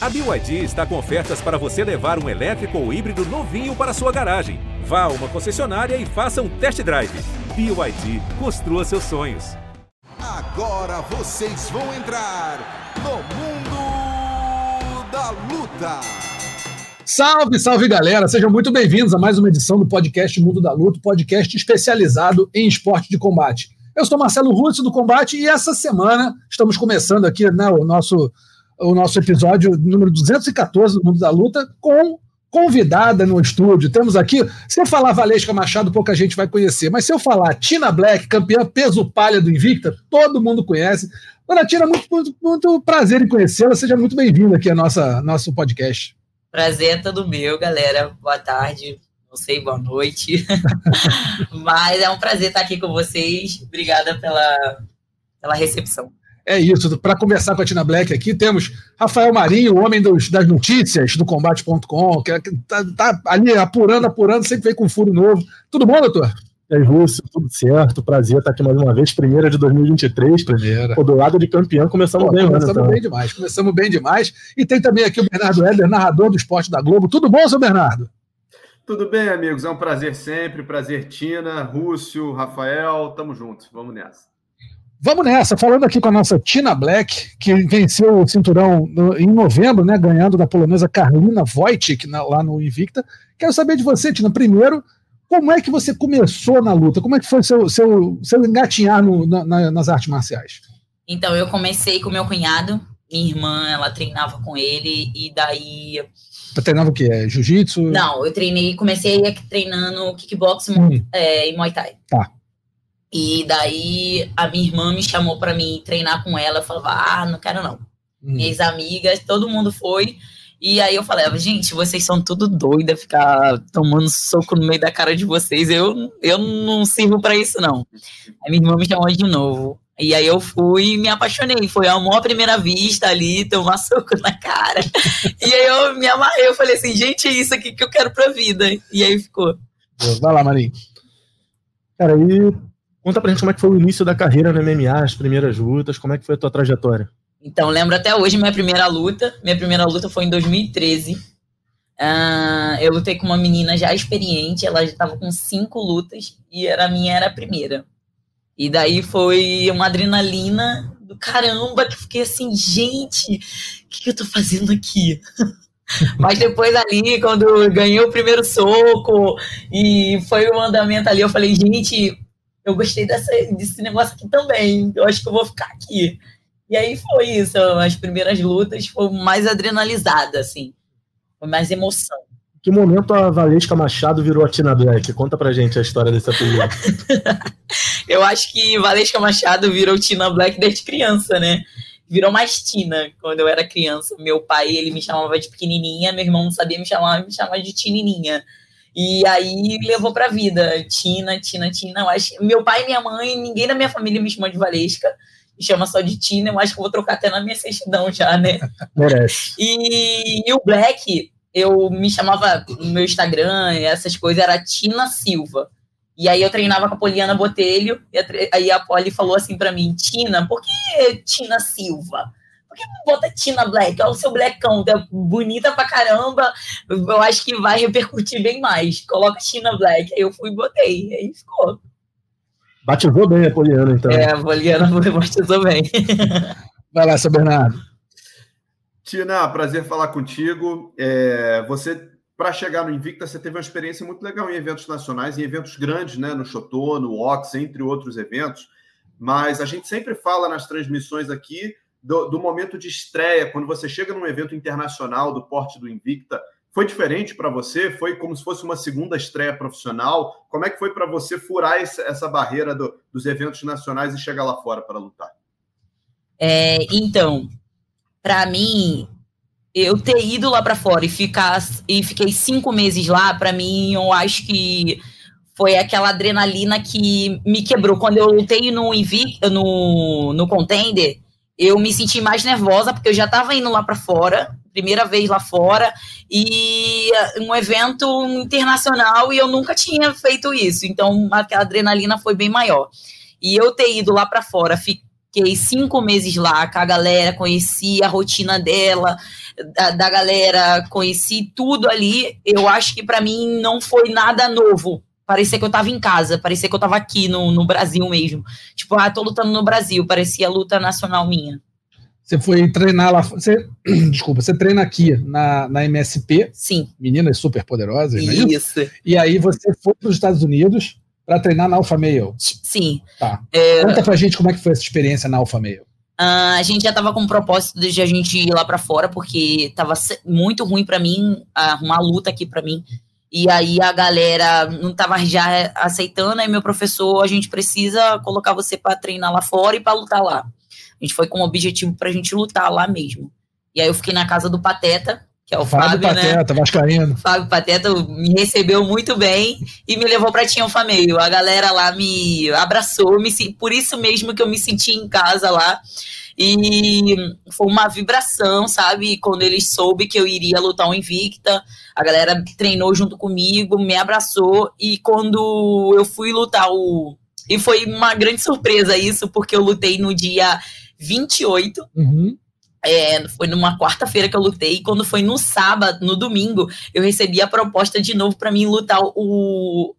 A BYD está com ofertas para você levar um elétrico ou híbrido novinho para sua garagem. Vá a uma concessionária e faça um test drive. BYD, construa seus sonhos. Agora vocês vão entrar no mundo da luta. Salve, salve galera! Sejam muito bem-vindos a mais uma edição do podcast Mundo da Luta, podcast especializado em esporte de combate. Eu sou Marcelo Russo do Combate e essa semana estamos começando aqui né, o nosso o nosso episódio número 214 do Mundo da Luta com convidada no estúdio. Temos aqui, se eu falar Valesca Machado, pouca gente vai conhecer, mas se eu falar Tina Black, campeã peso palha do Invicta, todo mundo conhece. Dona Tina, muito, muito, muito prazer em conhecê-la. Seja muito bem-vinda aqui ao nossa, nosso podcast. Prazer é todo meu, galera. Boa tarde, não sei, boa noite. mas é um prazer estar aqui com vocês. Obrigada pela, pela recepção. É isso. Para conversar com a Tina Black aqui, temos Rafael Marinho, o homem dos, das notícias do combate.com, que está tá ali apurando, apurando, sempre vem com furo novo. Tudo bom, doutor? E aí, Rússio, tudo certo? Prazer estar aqui mais uma vez. Primeira de 2023. Primeira. Pô, do lado de campeão, começamos Pô, bem, Começamos então. bem demais, começamos bem demais. E tem também aqui o Bernardo Éder, narrador do esporte da Globo. Tudo bom, seu Bernardo? Tudo bem, amigos. É um prazer sempre. Prazer, Tina, Rússio, Rafael. Tamo junto. Vamos nessa. Vamos nessa, falando aqui com a nossa Tina Black, que venceu o cinturão no, em novembro, né, ganhando da polonesa Karlina Wojcik na, lá no Invicta. Quero saber de você, Tina, primeiro, como é que você começou na luta? Como é que foi seu, seu, seu engatinhar no, na, nas artes marciais? Então, eu comecei com meu cunhado, minha irmã, ela treinava com ele, e daí... Você treinava o quê? É, Jiu-jitsu? Não, eu treinei, comecei treinando kickboxing hum. é, e Muay Thai. Tá. E daí a minha irmã me chamou para mim treinar com ela. Eu falava, ah, não quero não. Hum. Minhas amigas, todo mundo foi. E aí eu falei, gente, vocês são tudo doida, ficar tomando soco no meio da cara de vocês. Eu, eu não sirvo para isso, não. Aí minha irmã me chamou de novo. E aí eu fui e me apaixonei. Foi amor à primeira vista ali, tomar soco na cara. e aí eu me amarrei. Eu falei assim, gente, é isso aqui que eu quero pra vida. E aí ficou. Vai lá, Marinho. Cara, aí Conta pra gente como é que foi o início da carreira no MMA, as primeiras lutas, como é que foi a tua trajetória? Então, lembro até hoje minha primeira luta. Minha primeira luta foi em 2013. Uh, eu lutei com uma menina já experiente, ela já estava com cinco lutas e era, a minha era a primeira. E daí foi uma adrenalina do caramba, que fiquei assim, gente, o que, que eu tô fazendo aqui? Mas depois ali, quando ganhei o primeiro soco e foi o andamento ali, eu falei, gente, eu gostei dessa, desse negócio aqui também, eu acho que eu vou ficar aqui. E aí foi isso, as primeiras lutas foi mais adrenalizada, assim, foi mais emoção. Em que momento a Valesca Machado virou a Tina Black? Conta pra gente a história desse apelido. eu acho que Valesca Machado virou Tina Black desde criança, né? Virou mais Tina quando eu era criança. Meu pai, ele me chamava de pequenininha, meu irmão não sabia me chamar, me chamava de Tinininha. E aí levou pra vida. Tina, Tina, Tina. Eu acho, meu pai e minha mãe, ninguém da minha família me chama de Valesca. Me chama só de Tina. Eu acho que eu vou trocar até na minha certidão já, né? Merece. E, e o Black, eu me chamava no meu Instagram, essas coisas, era Tina Silva. E aí eu treinava com a Poliana Botelho, e aí a Poli falou assim para mim, Tina, por que Tina Silva? Que não bota Tina Black? Olha o seu blackão, tá bonita pra caramba. Eu acho que vai repercutir bem mais. Coloca Tina Black. Aí eu fui e botei. Aí ficou. Batizou bem a Poliana, então. É, a Poliana batizou bem. Vai lá, seu Bernardo. Tina, prazer falar contigo. É, você, para chegar no Invicta, você teve uma experiência muito legal em eventos nacionais, em eventos grandes, né? No Chotô, no Ox, entre outros eventos. Mas a gente sempre fala nas transmissões aqui do, do, momento de estreia, quando você chega num evento internacional do porte do Invicta, foi diferente para você? Foi como se fosse uma segunda estreia profissional? Como é que foi para você furar essa, essa barreira do, dos eventos nacionais e chegar lá fora para lutar? É, então, para mim, eu ter ido lá para fora e ficar e fiquei cinco meses lá, para mim, eu acho que foi aquela adrenalina que me quebrou. Quando eu lutei no no, no Contender, eu me senti mais nervosa porque eu já estava indo lá para fora, primeira vez lá fora, e uh, um evento internacional e eu nunca tinha feito isso, então aquela adrenalina foi bem maior. E eu ter ido lá para fora, fiquei fiquei cinco meses lá com a galera, conheci a rotina dela, da, da galera, conheci tudo ali. Eu acho que para mim não foi nada novo. Parecia que eu tava em casa, parecia que eu tava aqui no, no Brasil mesmo. Tipo, ah, tô lutando no Brasil, parecia luta nacional minha. Você foi treinar lá. Você, desculpa, você treina aqui na, na MSP. Sim. Meninas super poderosas, é Isso. E aí você foi para os Estados Unidos para treinar na Alpha Male. Sim. Tá. É, Conta pra gente como é que foi essa experiência na Alpha Male. Ah, a gente já tava com o propósito de a gente ir lá pra fora, porque tava se- muito ruim pra mim, arrumar luta aqui pra mim. E aí a galera não tava já aceitando, aí meu professor, a gente precisa colocar você pra treinar lá fora e pra lutar lá. A gente foi com o objetivo pra gente lutar lá mesmo. E aí eu fiquei na casa do Pateta, que é o Fábio, Fábio, né? Pateta, Vascaíno. Fábio Pateta me recebeu muito bem e me levou para Tinha Fameio. A galera lá me abraçou, me, por isso mesmo que eu me senti em casa lá. E foi uma vibração, sabe? Quando eles soube que eu iria lutar um Invicta, a galera treinou junto comigo, me abraçou. E quando eu fui lutar o. E foi uma grande surpresa isso, porque eu lutei no dia 28 Uhum. é, foi numa quarta-feira que eu lutei, e quando foi no sábado, no domingo, eu recebi a proposta de novo para mim lutar o,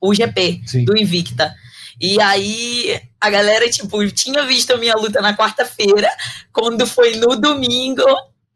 o GP Sim. do Invicta. E aí a galera, tipo, tinha visto a minha luta na quarta-feira, quando foi no domingo,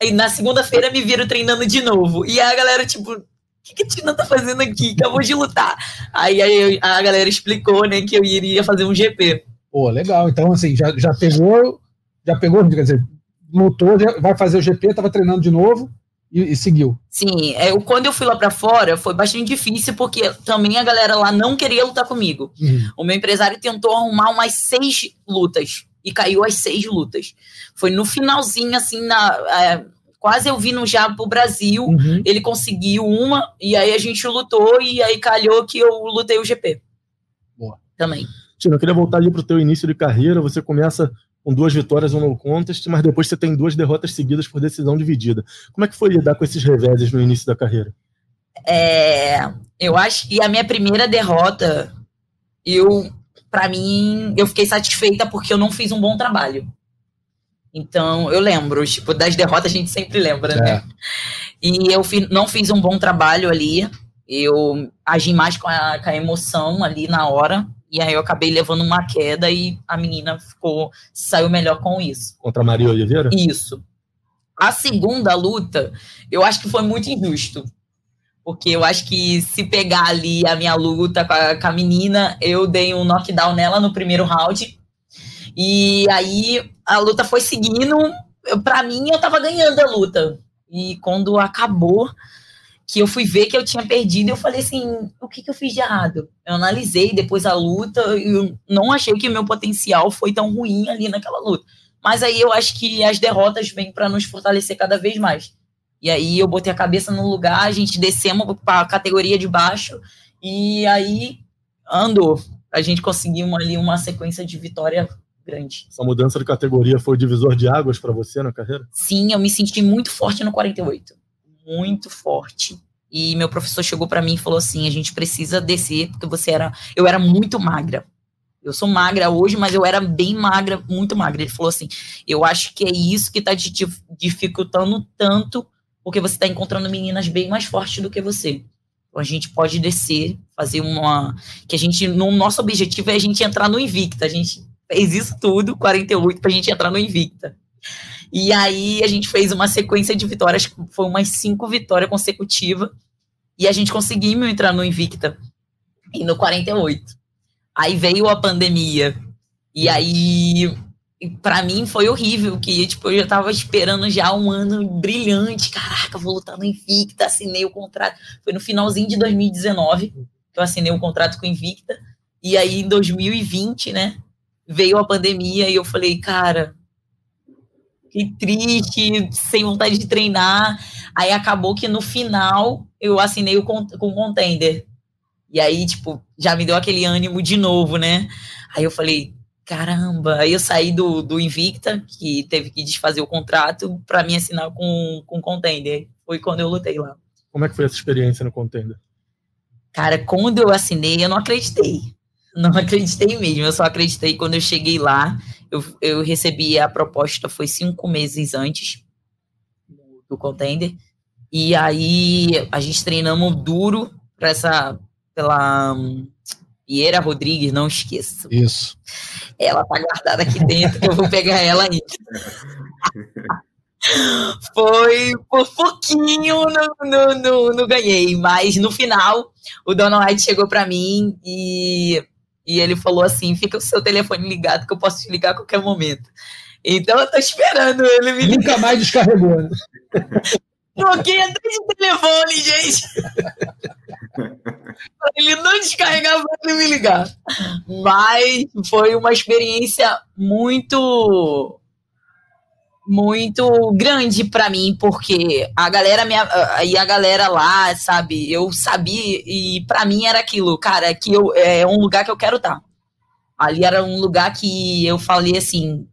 e na segunda-feira me viram treinando de novo. E a galera, tipo, o que, que a Tina tá fazendo aqui? Acabou de lutar. Aí, aí a galera explicou, né, que eu iria fazer um GP. Pô, legal. Então, assim, já, já pegou, já pegou, quer dizer, lutou, vai fazer o GP, tava treinando de novo e, e seguiu. Sim, é, eu- quando eu fui lá pra fora, foi bastante difícil, porque também a galera lá não queria lutar comigo. Uhum. O meu empresário tentou arrumar umas seis lutas e caiu as seis lutas. Foi no finalzinho, assim, na, é, quase eu vindo já pro Brasil. Uhum. Ele conseguiu uma, e aí a gente lutou, e aí calhou que eu lutei o GP. Boa. Também. Tino, eu queria voltar ali pro teu início de carreira. Você começa com duas vitórias no no contest, mas depois você tem duas derrotas seguidas por decisão dividida. Como é que foi lidar com esses reveses no início da carreira? É, eu acho que a minha primeira derrota, eu, para mim, eu fiquei satisfeita porque eu não fiz um bom trabalho. Então, eu lembro, tipo, das derrotas a gente sempre lembra, né? E eu fi- não fiz um bom trabalho ali. Eu agi mais com a, com a emoção ali na hora. E aí eu acabei levando uma queda e a menina ficou, saiu melhor com isso. Contra a Maria Oliveira? Isso. A segunda luta, eu acho que foi muito injusto. Porque eu acho que se pegar ali a minha luta com a, com a menina, eu dei um knockdown nela no primeiro round. E aí a luta foi seguindo. Pra mim, eu tava ganhando a luta. E quando acabou, que eu fui ver que eu tinha perdido, eu falei assim: o que, que eu fiz de errado? Eu analisei depois a luta e eu não achei que meu potencial foi tão ruim ali naquela luta. Mas aí eu acho que as derrotas vêm para nos fortalecer cada vez mais. E aí eu botei a cabeça no lugar, a gente descemos para a categoria de baixo e aí andou. A gente conseguiu ali uma sequência de vitória grande. Essa mudança de categoria foi o divisor de águas para você na carreira? Sim, eu me senti muito forte no 48. Muito forte. E meu professor chegou para mim e falou assim: a gente precisa descer, porque você era. Eu era muito magra. Eu sou magra hoje, mas eu era bem magra, muito magra. Ele falou assim: eu acho que é isso que tá te dif- dificultando tanto, porque você tá encontrando meninas bem mais fortes do que você. Então a gente pode descer, fazer uma. Que a gente. No nosso objetivo é a gente entrar no Invicta. A gente fez isso tudo, 48, pra gente entrar no Invicta. E aí a gente fez uma sequência de vitórias, foi umas cinco vitórias consecutivas. E a gente conseguiu entrar no Invicta. E no 48. Aí veio a pandemia. E aí, para mim, foi horrível. Que tipo, eu já tava esperando já um ano brilhante. Caraca, vou lutar no Invicta. Assinei o contrato. Foi no finalzinho de 2019 que eu assinei o contrato com o Invicta. E aí, em 2020, né? Veio a pandemia e eu falei, cara, Fiquei triste, sem vontade de treinar. Aí acabou que no final eu assinei o con- com o contender. E aí, tipo, já me deu aquele ânimo de novo, né? Aí eu falei, caramba. Aí eu saí do, do Invicta, que teve que desfazer o contrato, pra mim assinar com, com o contender. Foi quando eu lutei lá. Como é que foi essa experiência no contender? Cara, quando eu assinei, eu não acreditei. Não acreditei mesmo. Eu só acreditei quando eu cheguei lá. Eu, eu recebi a proposta, foi cinco meses antes do, do contender. E aí a gente treinamos duro para essa pela um, Vieira Rodrigues, não esqueça. Isso. Ela tá guardada aqui dentro, que eu vou pegar ela aí. Foi por pouquinho no, no, ganhei, mas no final o Donald White chegou para mim e, e ele falou assim: fica o seu telefone ligado que eu posso te ligar a qualquer momento. Então eu tô esperando ele me ligar. Nunca mais descarregou, né? Troquei até de telefone, gente. ele não descarregava para me ligar. Mas foi uma experiência muito muito grande para mim, porque a galera minha, e a galera lá, sabe, eu sabia e para mim era aquilo, cara, que eu é um lugar que eu quero estar. Tá. Ali era um lugar que eu falei assim,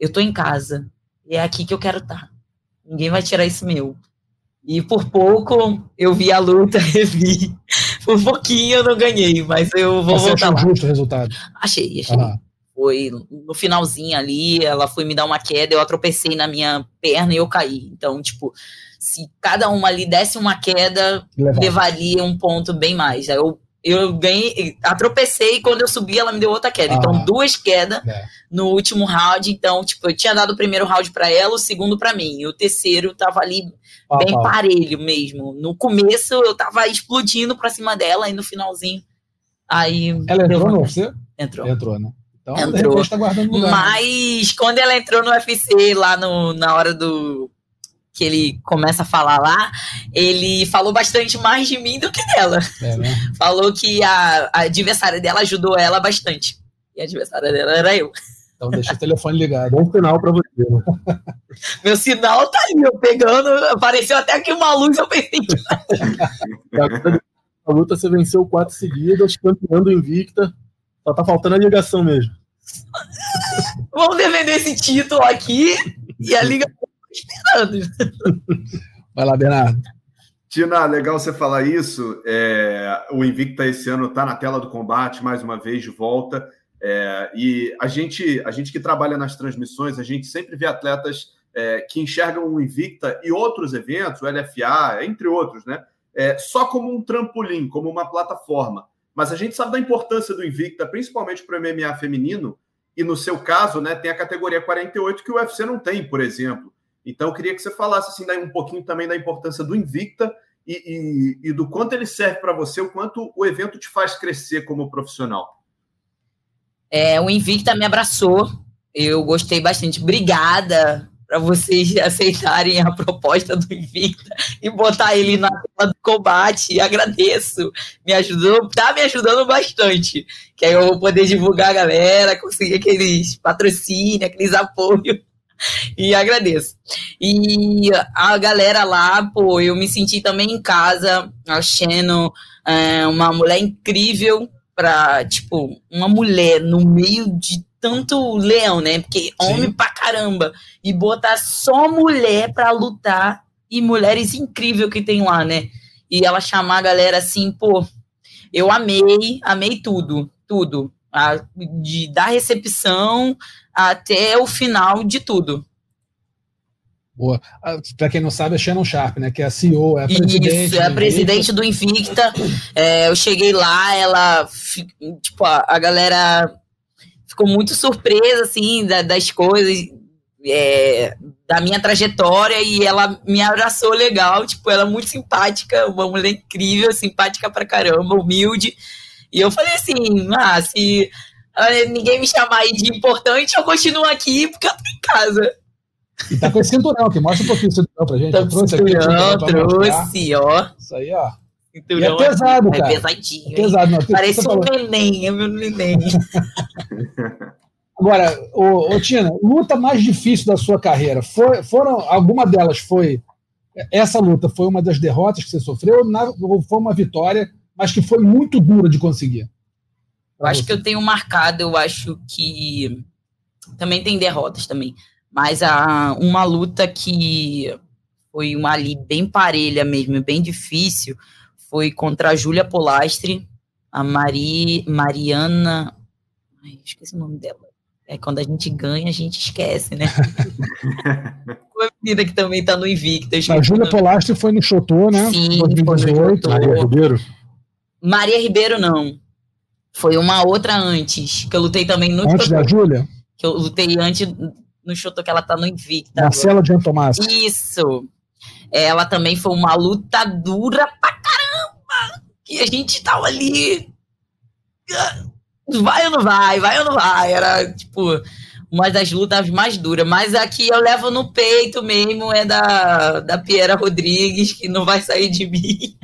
eu tô em casa, é aqui que eu quero estar. Tá. Ninguém vai tirar isso meu. E por pouco eu vi a luta, revi. Por pouquinho eu não ganhei, mas eu vou Você voltar achou lá. justo o resultado? Achei, achei. Foi no finalzinho ali, ela foi me dar uma queda, eu atropecei na minha perna e eu caí. Então, tipo, se cada uma ali desse uma queda, levaria um ponto bem mais. Aí eu eu ganhei, atropecei e quando eu subi ela me deu outra queda. Então, ah, então, duas quedas é. no último round. Então, tipo, eu tinha dado o primeiro round para ela, o segundo para mim. E o terceiro tava ali ah, bem ah. parelho mesmo. No começo eu tava explodindo pra cima dela e no finalzinho. Aí. Ela entrou no UFC? Entrou. Entrou, né? Então, entrou. Tá guardando lugar, né? Mas quando ela entrou no UFC lá no, na hora do que ele começa a falar lá, ele falou bastante mais de mim do que dela. É, né? Falou que a, a adversária dela ajudou ela bastante. E a adversária dela era eu. Então deixa o telefone ligado. Bom sinal para você. Né? Meu sinal tá ali, eu pegando, apareceu até aqui uma luz, eu pensei A luta você venceu quatro seguidas, campeando invicta. Só tá faltando a ligação mesmo. Vamos defender esse título aqui e a ligação esperando. Vai lá, Bernardo. Tina, legal você falar isso. É, o Invicta esse ano está na tela do combate, mais uma vez de volta. É, e a gente, a gente que trabalha nas transmissões, a gente sempre vê atletas é, que enxergam o Invicta e outros eventos, o LFA, entre outros, né? É, só como um trampolim, como uma plataforma. Mas a gente sabe da importância do Invicta, principalmente para o MMA feminino, e no seu caso, né, tem a categoria 48 que o UFC não tem, por exemplo. Então, eu queria que você falasse assim, um pouquinho também da importância do Invicta e, e, e do quanto ele serve para você, o quanto o evento te faz crescer como profissional. É, o Invicta me abraçou, eu gostei bastante. Obrigada para vocês aceitarem a proposta do Invicta e botar ele na tela do combate. Agradeço. Me ajudou, tá me ajudando bastante. Que aí eu vou poder divulgar a galera, conseguir aqueles patrocínios, aqueles apoios e agradeço. E a galera lá, pô, eu me senti também em casa, achando é, uma mulher incrível para tipo, uma mulher no meio de tanto leão, né? Porque Sim. homem pra caramba. E botar só mulher pra lutar e mulheres incríveis que tem lá, né? E ela chamar a galera assim, pô, eu amei, amei tudo, tudo. A, de, da recepção até o final de tudo. Para quem não sabe, é Shannon Sharp, né? Que é a CEO, é a presidente. Isso, é a presidente do Invicta. É, eu cheguei lá, ela, tipo, a, a galera ficou muito surpresa, assim, da, das coisas, é, da minha trajetória, e ela me abraçou legal, tipo, ela é muito simpática, uma mulher incrível, simpática pra caramba, humilde. E eu falei assim, ah, se ninguém me chamar aí de importante, eu continuo aqui porque eu tô em casa. E tá com esse cinturão aqui, mostra um pouquinho o cinturão pra gente. Tá trouxe aqui, cinturão, trouxe, ó. Isso aí, ó. Cinturão e é pesado, é cara. É pesadinho. É pesado, não. Parece um neném, é meu neném. Agora, ô, ô, Tina, luta mais difícil da sua carreira, foi, foram, alguma delas foi, essa luta foi uma das derrotas que você sofreu ou foi uma vitória, mas que foi muito dura de conseguir? Eu acho que eu tenho marcado, eu acho que também tem derrotas também, mas a, uma luta que foi uma ali bem parelha mesmo, bem difícil, foi contra a Júlia Polastri, a Mari, Mariana. Ai, esqueci o nome dela. É quando a gente ganha, a gente esquece, né? Uma menina que também tá no Invicta. A Júlia Polastri foi no Chotô, né? Sim, 2018. Foi no Maria Ribeiro? Maria Ribeiro, não. Foi uma outra antes, que eu lutei também no Antes Chotô. da Júlia? Que eu lutei antes no Chotô, que ela tá no Invicta. Marcela de Tomás. Isso. Ela também foi uma luta dura pra caramba. Que a gente tava ali vai ou não vai, vai ou não vai. Era, tipo, uma das lutas mais duras. Mas aqui eu levo no peito mesmo, é da, da Piera Rodrigues, que não vai sair de mim.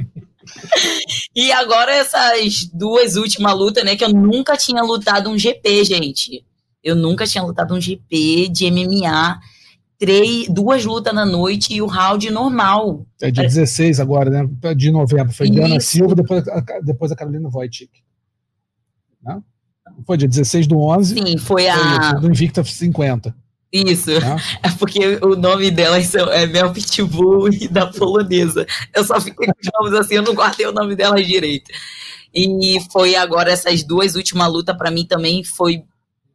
e agora essas duas últimas lutas, né? Que eu nunca tinha lutado um GP, gente. Eu nunca tinha lutado um GP de MMA. Três, duas lutas na noite e o round normal. É de 16 agora, né? De novembro. Foi Diana Silva, depois, depois a Carolina Wojcik. Não? Foi dia 16 do 11. Sim, foi a. do Invicta 50. Isso. Né? É porque o nome delas é Mel Pitbull e da polonesa. Eu só fiquei com os nomes assim, eu não guardei o nome delas direito. E foi agora essas duas últimas lutas para mim também foi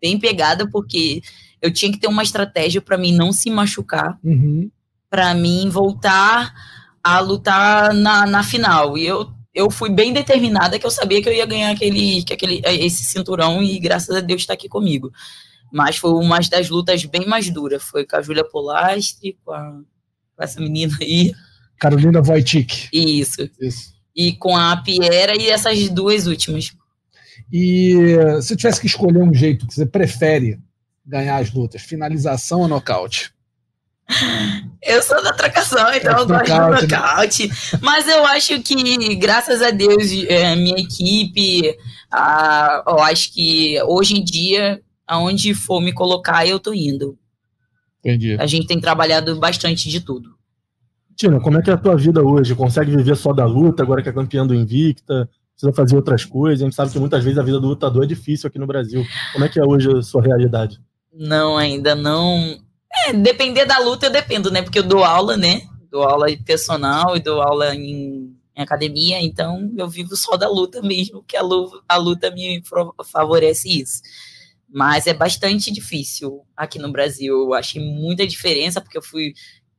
bem pegada, porque eu tinha que ter uma estratégia para mim não se machucar, uhum. para mim voltar a lutar na, na final. E eu eu fui bem determinada que eu sabia que eu ia ganhar aquele, que aquele, esse cinturão e graças a Deus está aqui comigo. Mas foi uma das lutas bem mais duras. Foi com a Júlia Polastri, com, a, com essa menina aí. Carolina Wojcik. Isso. Isso. E com a Piera e essas duas últimas. E se tivesse que escolher um jeito que você prefere ganhar as lutas, finalização ou nocaute? Eu sou da trocação, então eu gosto do né? nocaute. Mas eu acho que, graças a Deus, é, minha equipe, a, eu acho que hoje em dia, aonde for me colocar, eu tô indo. Entendi. A gente tem trabalhado bastante de tudo. Tina, como é que é a tua vida hoje? Consegue viver só da luta, agora que é campeã do Invicta? Precisa fazer outras coisas? A gente sabe que muitas vezes a vida do lutador é difícil aqui no Brasil. Como é que é hoje a sua realidade? Não, ainda não é, depender da luta, eu dependo, né? Porque eu dou aula, né? Dou aula personal e dou aula em, em academia, então eu vivo só da luta mesmo, que a luta, a luta me favorece isso. Mas é bastante difícil aqui no Brasil. Eu achei muita diferença, porque eu fui,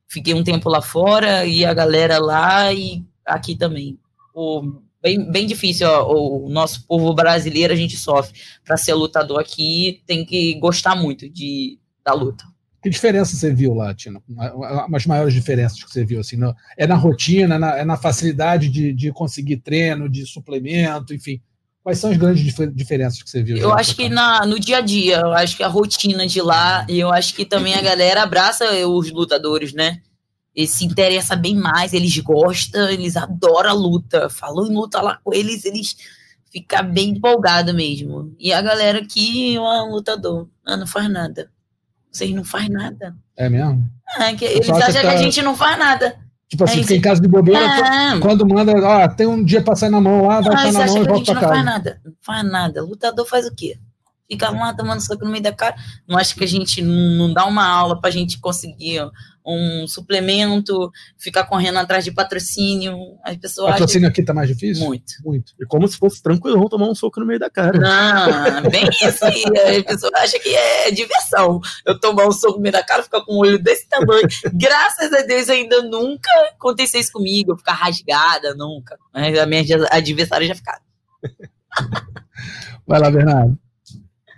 fiquei um tempo lá fora e a galera lá e aqui também. O, bem, bem difícil. Ó, o nosso povo brasileiro, a gente sofre. Para ser lutador aqui, tem que gostar muito de, da luta. Que diferença você viu lá, Tina? As maiores diferenças que você viu? Assim, no, é na rotina, é na, é na facilidade de, de, conseguir treino, de suplemento, enfim. Quais são as grandes dif diferenças que você viu? Eu acho que na, no dia a dia, eu acho que a rotina de lá, e eu acho que também a galera abraça os lutadores, né? Eles se interessam bem mais, eles gostam, eles adoram a luta. Falou em luta lá com eles, eles ficam bem empolgados mesmo. E a galera aqui é um lutador, ah, não faz nada. Vocês não fazem nada. É mesmo? É, que eles acham que, a gente não faz nada. Tipo assim, é fica em casa de bobeira, é. quando manda, ó, tem um dia pra sair na mão lá, vai sair na mão e volta pra casa. Não faz nada, não faz nada. Lutador faz o quê? Fica lá tomando soco no meio da cara. Não acha que a gente não dá uma aula pra gente conseguir um suplemento, ficar correndo atrás de patrocínio. As pessoas patrocínio aqui tá mais difícil? Muito. Muito. E como se fosse tranquilo tomar um soco no meio da cara. Não, bem isso aí. A pessoa acha que é diversão. Eu tomar um soco no meio da cara, ficar com um olho desse tamanho. Graças a Deus ainda nunca aconteceu isso comigo, ficar rasgada, nunca. Mas a minha adversária já ficaram. Vai lá, Bernardo.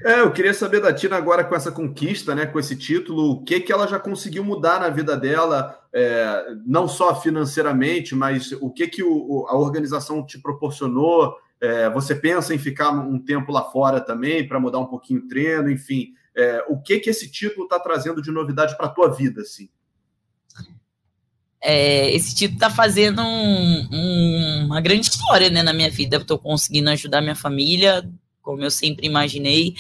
É, eu queria saber da Tina agora com essa conquista, né, com esse título, o que que ela já conseguiu mudar na vida dela, é, não só financeiramente, mas o que que o, a organização te proporcionou? É, você pensa em ficar um tempo lá fora também para mudar um pouquinho o treino, enfim, é, o que que esse título está trazendo de novidade para a tua vida, assim? É, esse título está fazendo um, um, uma grande história né, na minha vida. Estou conseguindo ajudar minha família, como eu sempre imaginei,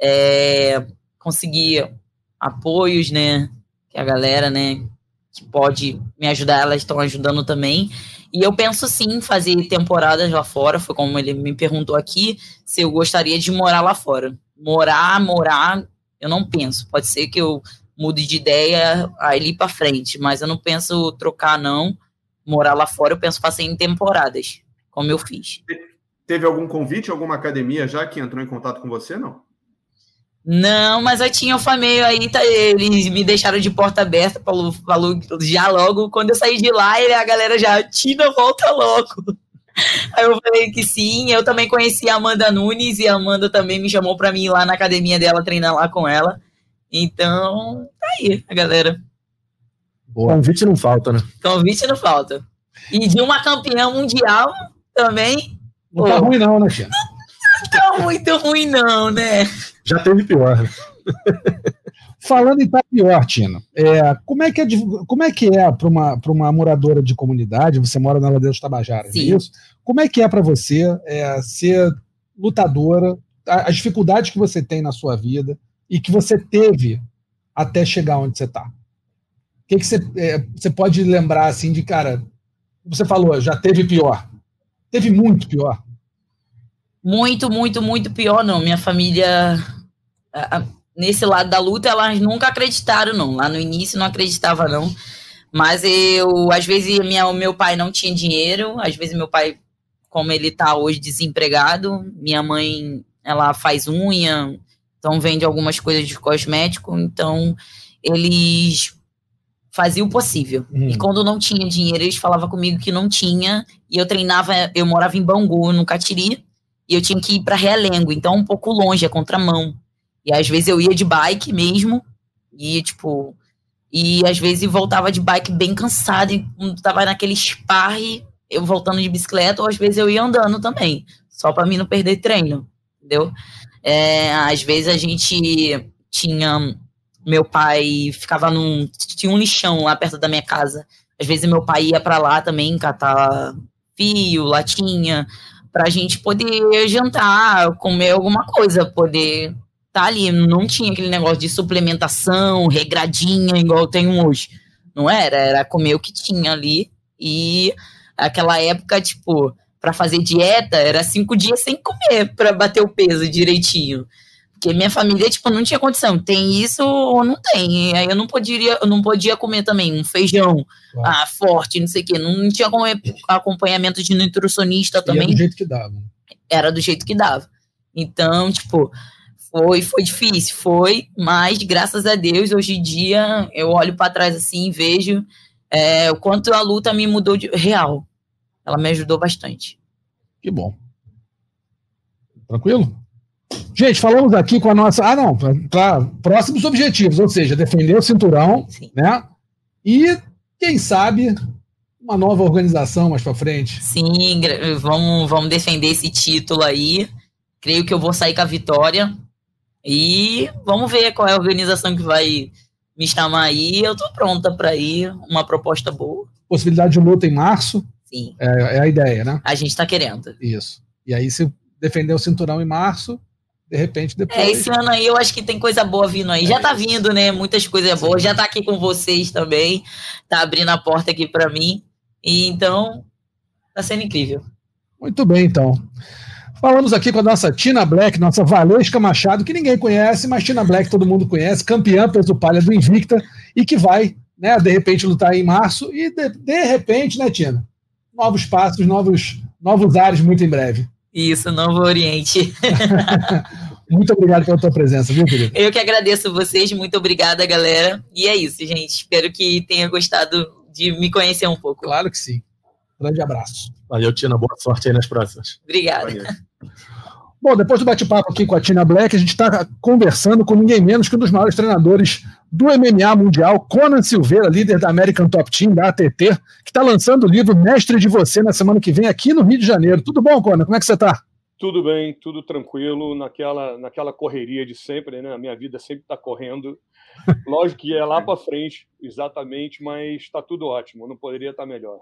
é, conseguir apoios, né, que a galera, né, que pode me ajudar, elas estão ajudando também. E eu penso sim fazer temporadas lá fora, foi como ele me perguntou aqui, se eu gostaria de morar lá fora. Morar, morar, eu não penso. Pode ser que eu mude de ideia ali para frente, mas eu não penso trocar não. Morar lá fora, eu penso fazer em temporadas, como eu fiz. Teve algum convite, alguma academia já que entrou em contato com você, não? Não, mas eu tinha o Fameio aí, tá, eles me deixaram de porta aberta, falou, falou já logo. Quando eu saí de lá, ele, a galera já, Tina, volta logo. Aí eu falei que sim. Eu também conheci a Amanda Nunes e a Amanda também me chamou para mim ir lá na academia dela, treinar lá com ela. Então, tá aí, a galera. Boa. Convite não falta, né? Convite não falta. E de uma campeã mundial também. Não tá ruim, não, né, Tia? Não tá muito ruim, não, né? Já teve pior. Né? Falando em tá pior, Tina, é, como é que é, como é, que é para uma, uma moradora de comunidade? Você mora na Ladeira dos Tabajara, é isso? Como é que é para você é, ser lutadora, as dificuldades que você tem na sua vida e que você teve até chegar onde você está? O que, que você, é, você pode lembrar assim de cara? Você falou, já teve pior. Teve muito pior. Muito, muito, muito pior, não. Minha família. Nesse lado da luta, elas nunca acreditaram, não. Lá no início não acreditava, não. Mas eu, às vezes, minha, meu pai não tinha dinheiro, às vezes meu pai, como ele tá hoje desempregado, minha mãe, ela faz unha, então vende algumas coisas de cosmético, então eles faziam o possível. Hum. E quando não tinha dinheiro, eles falavam comigo que não tinha, e eu treinava, eu morava em Bangu, no Catiri, e eu tinha que ir para Realengo, então um pouco longe, a contramão. E às vezes eu ia de bike mesmo, e tipo, e às vezes voltava de bike bem cansado, e quando tava naquele sparre, eu voltando de bicicleta, ou às vezes eu ia andando também, só para mim não perder treino, entendeu? É, às vezes a gente tinha. Meu pai ficava num. Tinha um lixão lá perto da minha casa. Às vezes meu pai ia para lá também catar fio, latinha, pra gente poder jantar, comer alguma coisa, poder tá ali, não tinha aquele negócio de suplementação, regradinha, igual tem hoje. Não era, era comer o que tinha ali. E aquela época, tipo, para fazer dieta, era cinco dias sem comer para bater o peso direitinho. Porque minha família, tipo, não tinha condição. Tem isso ou não tem. E aí eu não podia, eu não podia comer também um feijão ah, forte, não sei o quê. Não, não tinha acompanhamento de nutricionista e também. Era do jeito que dava. Era do jeito que dava. Então, tipo, foi, foi difícil, foi, mas graças a Deus, hoje em dia, eu olho para trás assim e vejo é, o quanto a luta me mudou de real. Ela me ajudou bastante. Que bom. Tranquilo? Gente, falamos aqui com a nossa. Ah, não, para próximos objetivos, ou seja, defender o cinturão, Sim. né? E, quem sabe, uma nova organização mais para frente. Sim, vamos, vamos defender esse título aí. Creio que eu vou sair com a vitória. E vamos ver qual é a organização que vai me chamar aí. Eu tô pronta para ir, uma proposta boa. Possibilidade de luta em março. Sim. É, é a ideia, né? A gente tá querendo. Isso. E aí, se defender o cinturão em março, de repente depois. É, esse ano aí eu acho que tem coisa boa vindo aí. É já tá vindo, né? Muitas coisas Sim. boas. Já tá aqui com vocês também. Tá abrindo a porta aqui para mim. E então, tá sendo incrível. Muito bem, então. Falamos aqui com a nossa Tina Black, nossa Valesca Machado, que ninguém conhece, mas Tina Black todo mundo conhece, campeã peso palha do Invicta e que vai, né, de repente lutar em março e de, de repente, né, Tina? Novos passos, novos, novos ares muito em breve. Isso, Novo Oriente. muito obrigado pela tua presença, viu, querido? Eu que agradeço vocês, muito obrigada, galera. E é isso, gente. Espero que tenha gostado de me conhecer um pouco. Claro que sim. Grande abraço. Valeu, Tina. Boa sorte aí nas próximas. Obrigada. Valeu. Bom, depois do bate-papo aqui com a Tina Black, a gente está conversando com ninguém menos que um dos maiores treinadores do MMA mundial, Conan Silveira, líder da American Top Team, da ATT, que está lançando o livro Mestre de Você na semana que vem aqui no Rio de Janeiro. Tudo bom, Conan? Como é que você está? Tudo bem, tudo tranquilo, naquela, naquela correria de sempre, né? A minha vida sempre está correndo. Lógico que é lá para frente, exatamente, mas está tudo ótimo, não poderia estar tá melhor.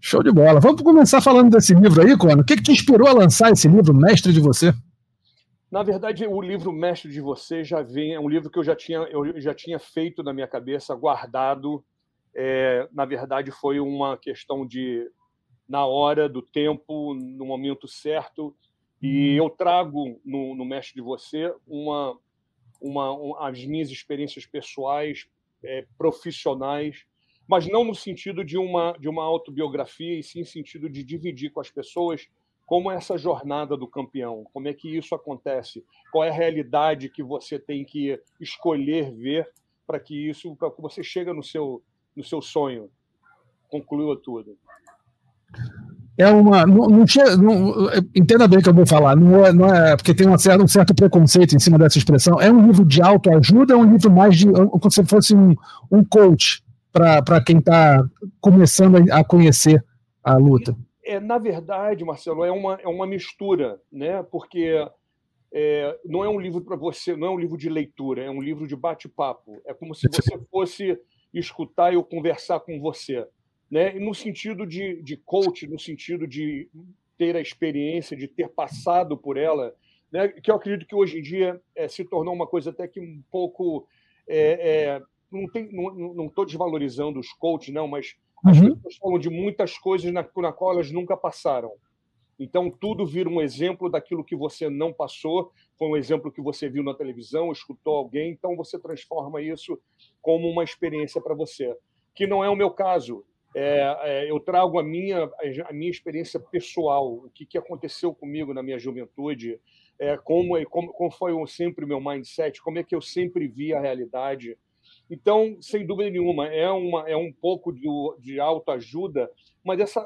Show de bola. Vamos começar falando desse livro aí, Cono. O que, que te inspirou a lançar esse livro, Mestre de Você? Na verdade, o livro Mestre de Você já vem, é um livro que eu já tinha, eu já tinha feito na minha cabeça, guardado. É, na verdade, foi uma questão de, na hora do tempo, no momento certo. E eu trago no, no Mestre de Você uma, uma, um, as minhas experiências pessoais, é, profissionais, mas não no sentido de uma, de uma autobiografia, e sim no sentido de dividir com as pessoas como é essa jornada do campeão, como é que isso acontece, qual é a realidade que você tem que escolher ver para que isso, para que você chegue no seu, no seu sonho, conclua tudo é uma. Não, não, não, entenda bem o que eu vou falar, não é, não é porque tem um certo, um certo preconceito em cima dessa expressão. É um livro de autoajuda, é um livro mais de. como se fosse um, um coach para quem está começando a conhecer a luta. É, na verdade, Marcelo, é uma, é uma mistura, né? Porque é, não é um livro para você, não é um livro de leitura, é um livro de bate-papo. É como se você fosse escutar e eu conversar com você né? no sentido de, de coach, no sentido de ter a experiência, de ter passado por ela, né? que eu acredito que hoje em dia é, se tornou uma coisa até que um pouco. É, é, não estou não, não desvalorizando os coaches, não, mas as uhum. pessoas falam de muitas coisas na, na qual elas nunca passaram. Então, tudo vira um exemplo daquilo que você não passou, foi um exemplo que você viu na televisão, escutou alguém, então você transforma isso como uma experiência para você. Que não é o meu caso. É, é, eu trago a minha, a minha experiência pessoal, o que, que aconteceu comigo na minha juventude, é, como, como, como foi sempre o meu mindset, como é que eu sempre vi a realidade. Então, sem dúvida nenhuma, é, uma, é um pouco de, de autoajuda, mas essa,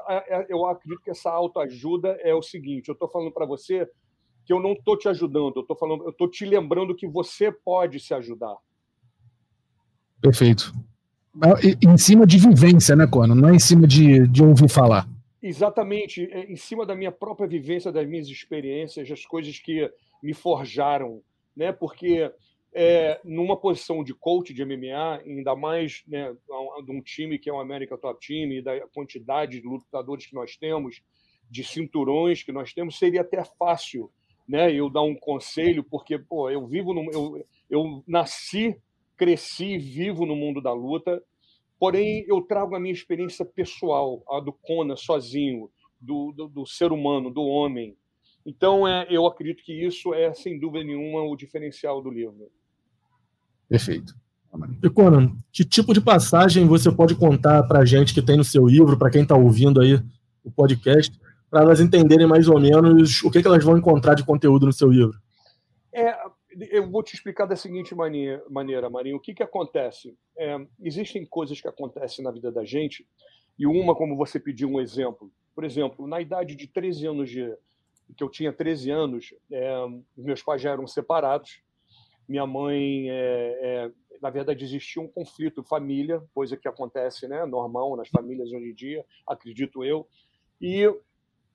eu acredito que essa autoajuda é o seguinte: eu estou falando para você que eu não estou te ajudando, eu estou falando, eu estou te lembrando que você pode se ajudar. Perfeito em cima de vivência, né, Conan? Não é em cima de, de ouvir falar. Exatamente, é em cima da minha própria vivência, das minhas experiências, as coisas que me forjaram, né? Porque é, numa posição de coach de MMA, ainda mais né, de um time que é um América Top Team, e da quantidade de lutadores que nós temos, de cinturões que nós temos, seria até fácil, né? Eu dar um conselho, porque pô, eu vivo no, eu, eu nasci cresci vivo no mundo da luta, porém eu trago a minha experiência pessoal, a do Conan sozinho, do, do, do ser humano, do homem. Então, é, eu acredito que isso é, sem dúvida nenhuma, o diferencial do livro. Perfeito. E Conan, que tipo de passagem você pode contar para a gente que tem no seu livro, para quem está ouvindo aí o podcast, para elas entenderem mais ou menos o que, que elas vão encontrar de conteúdo no seu livro? É, eu vou te explicar da seguinte maneira, maneira Marinho. O que, que acontece? É, existem coisas que acontecem na vida da gente, e uma, como você pediu um exemplo. Por exemplo, na idade de 13 anos, de, que eu tinha 13 anos, é, meus pais já eram separados. Minha mãe, é, é, na verdade, existia um conflito família, coisa que acontece, né, normal nas famílias hoje em dia, acredito eu. E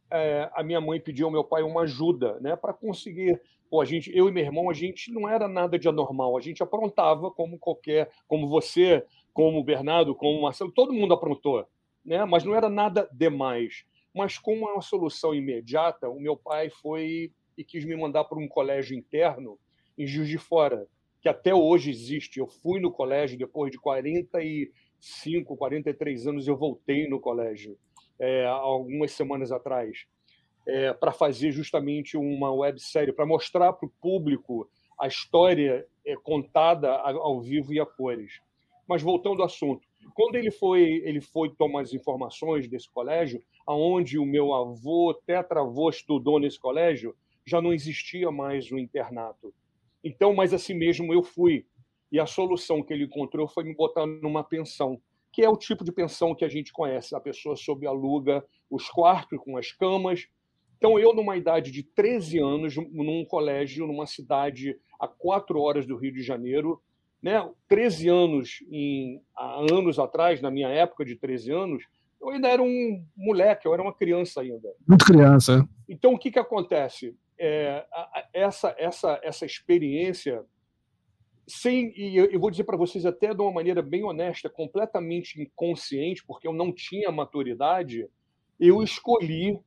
é, a minha mãe pediu ao meu pai uma ajuda, né, para conseguir pô, a gente, eu e meu irmão, a gente não era nada de anormal, a gente aprontava como qualquer, como você, como o Bernardo, como o Marcelo, todo mundo aprontou, né? Mas não era nada demais. Mas com uma solução imediata, o meu pai foi e quis me mandar para um colégio interno em Juiz de Fora, que até hoje existe. Eu fui no colégio depois de 45, 43 anos, eu voltei no colégio é, algumas semanas atrás é, para fazer justamente uma websérie, para mostrar para o público a história é, contada ao vivo e a cores. Mas voltando ao assunto, quando ele foi ele foi tomar as informações desse colégio, aonde o meu avô, tetravô, estudou nesse colégio, já não existia mais o internato. Então, mas assim mesmo eu fui. E a solução que ele encontrou foi me botar numa pensão, que é o tipo de pensão que a gente conhece. A pessoa sob aluga os quartos com as camas, então, eu, numa idade de 13 anos, num colégio, numa cidade a quatro horas do Rio de Janeiro, né? 13 anos, em, há anos atrás, na minha época de 13 anos, eu ainda era um moleque, eu era uma criança ainda. Muito criança. Então, o que, que acontece? É, essa, essa, essa experiência, sem, e eu vou dizer para vocês até de uma maneira bem honesta, completamente inconsciente, porque eu não tinha maturidade, eu escolhi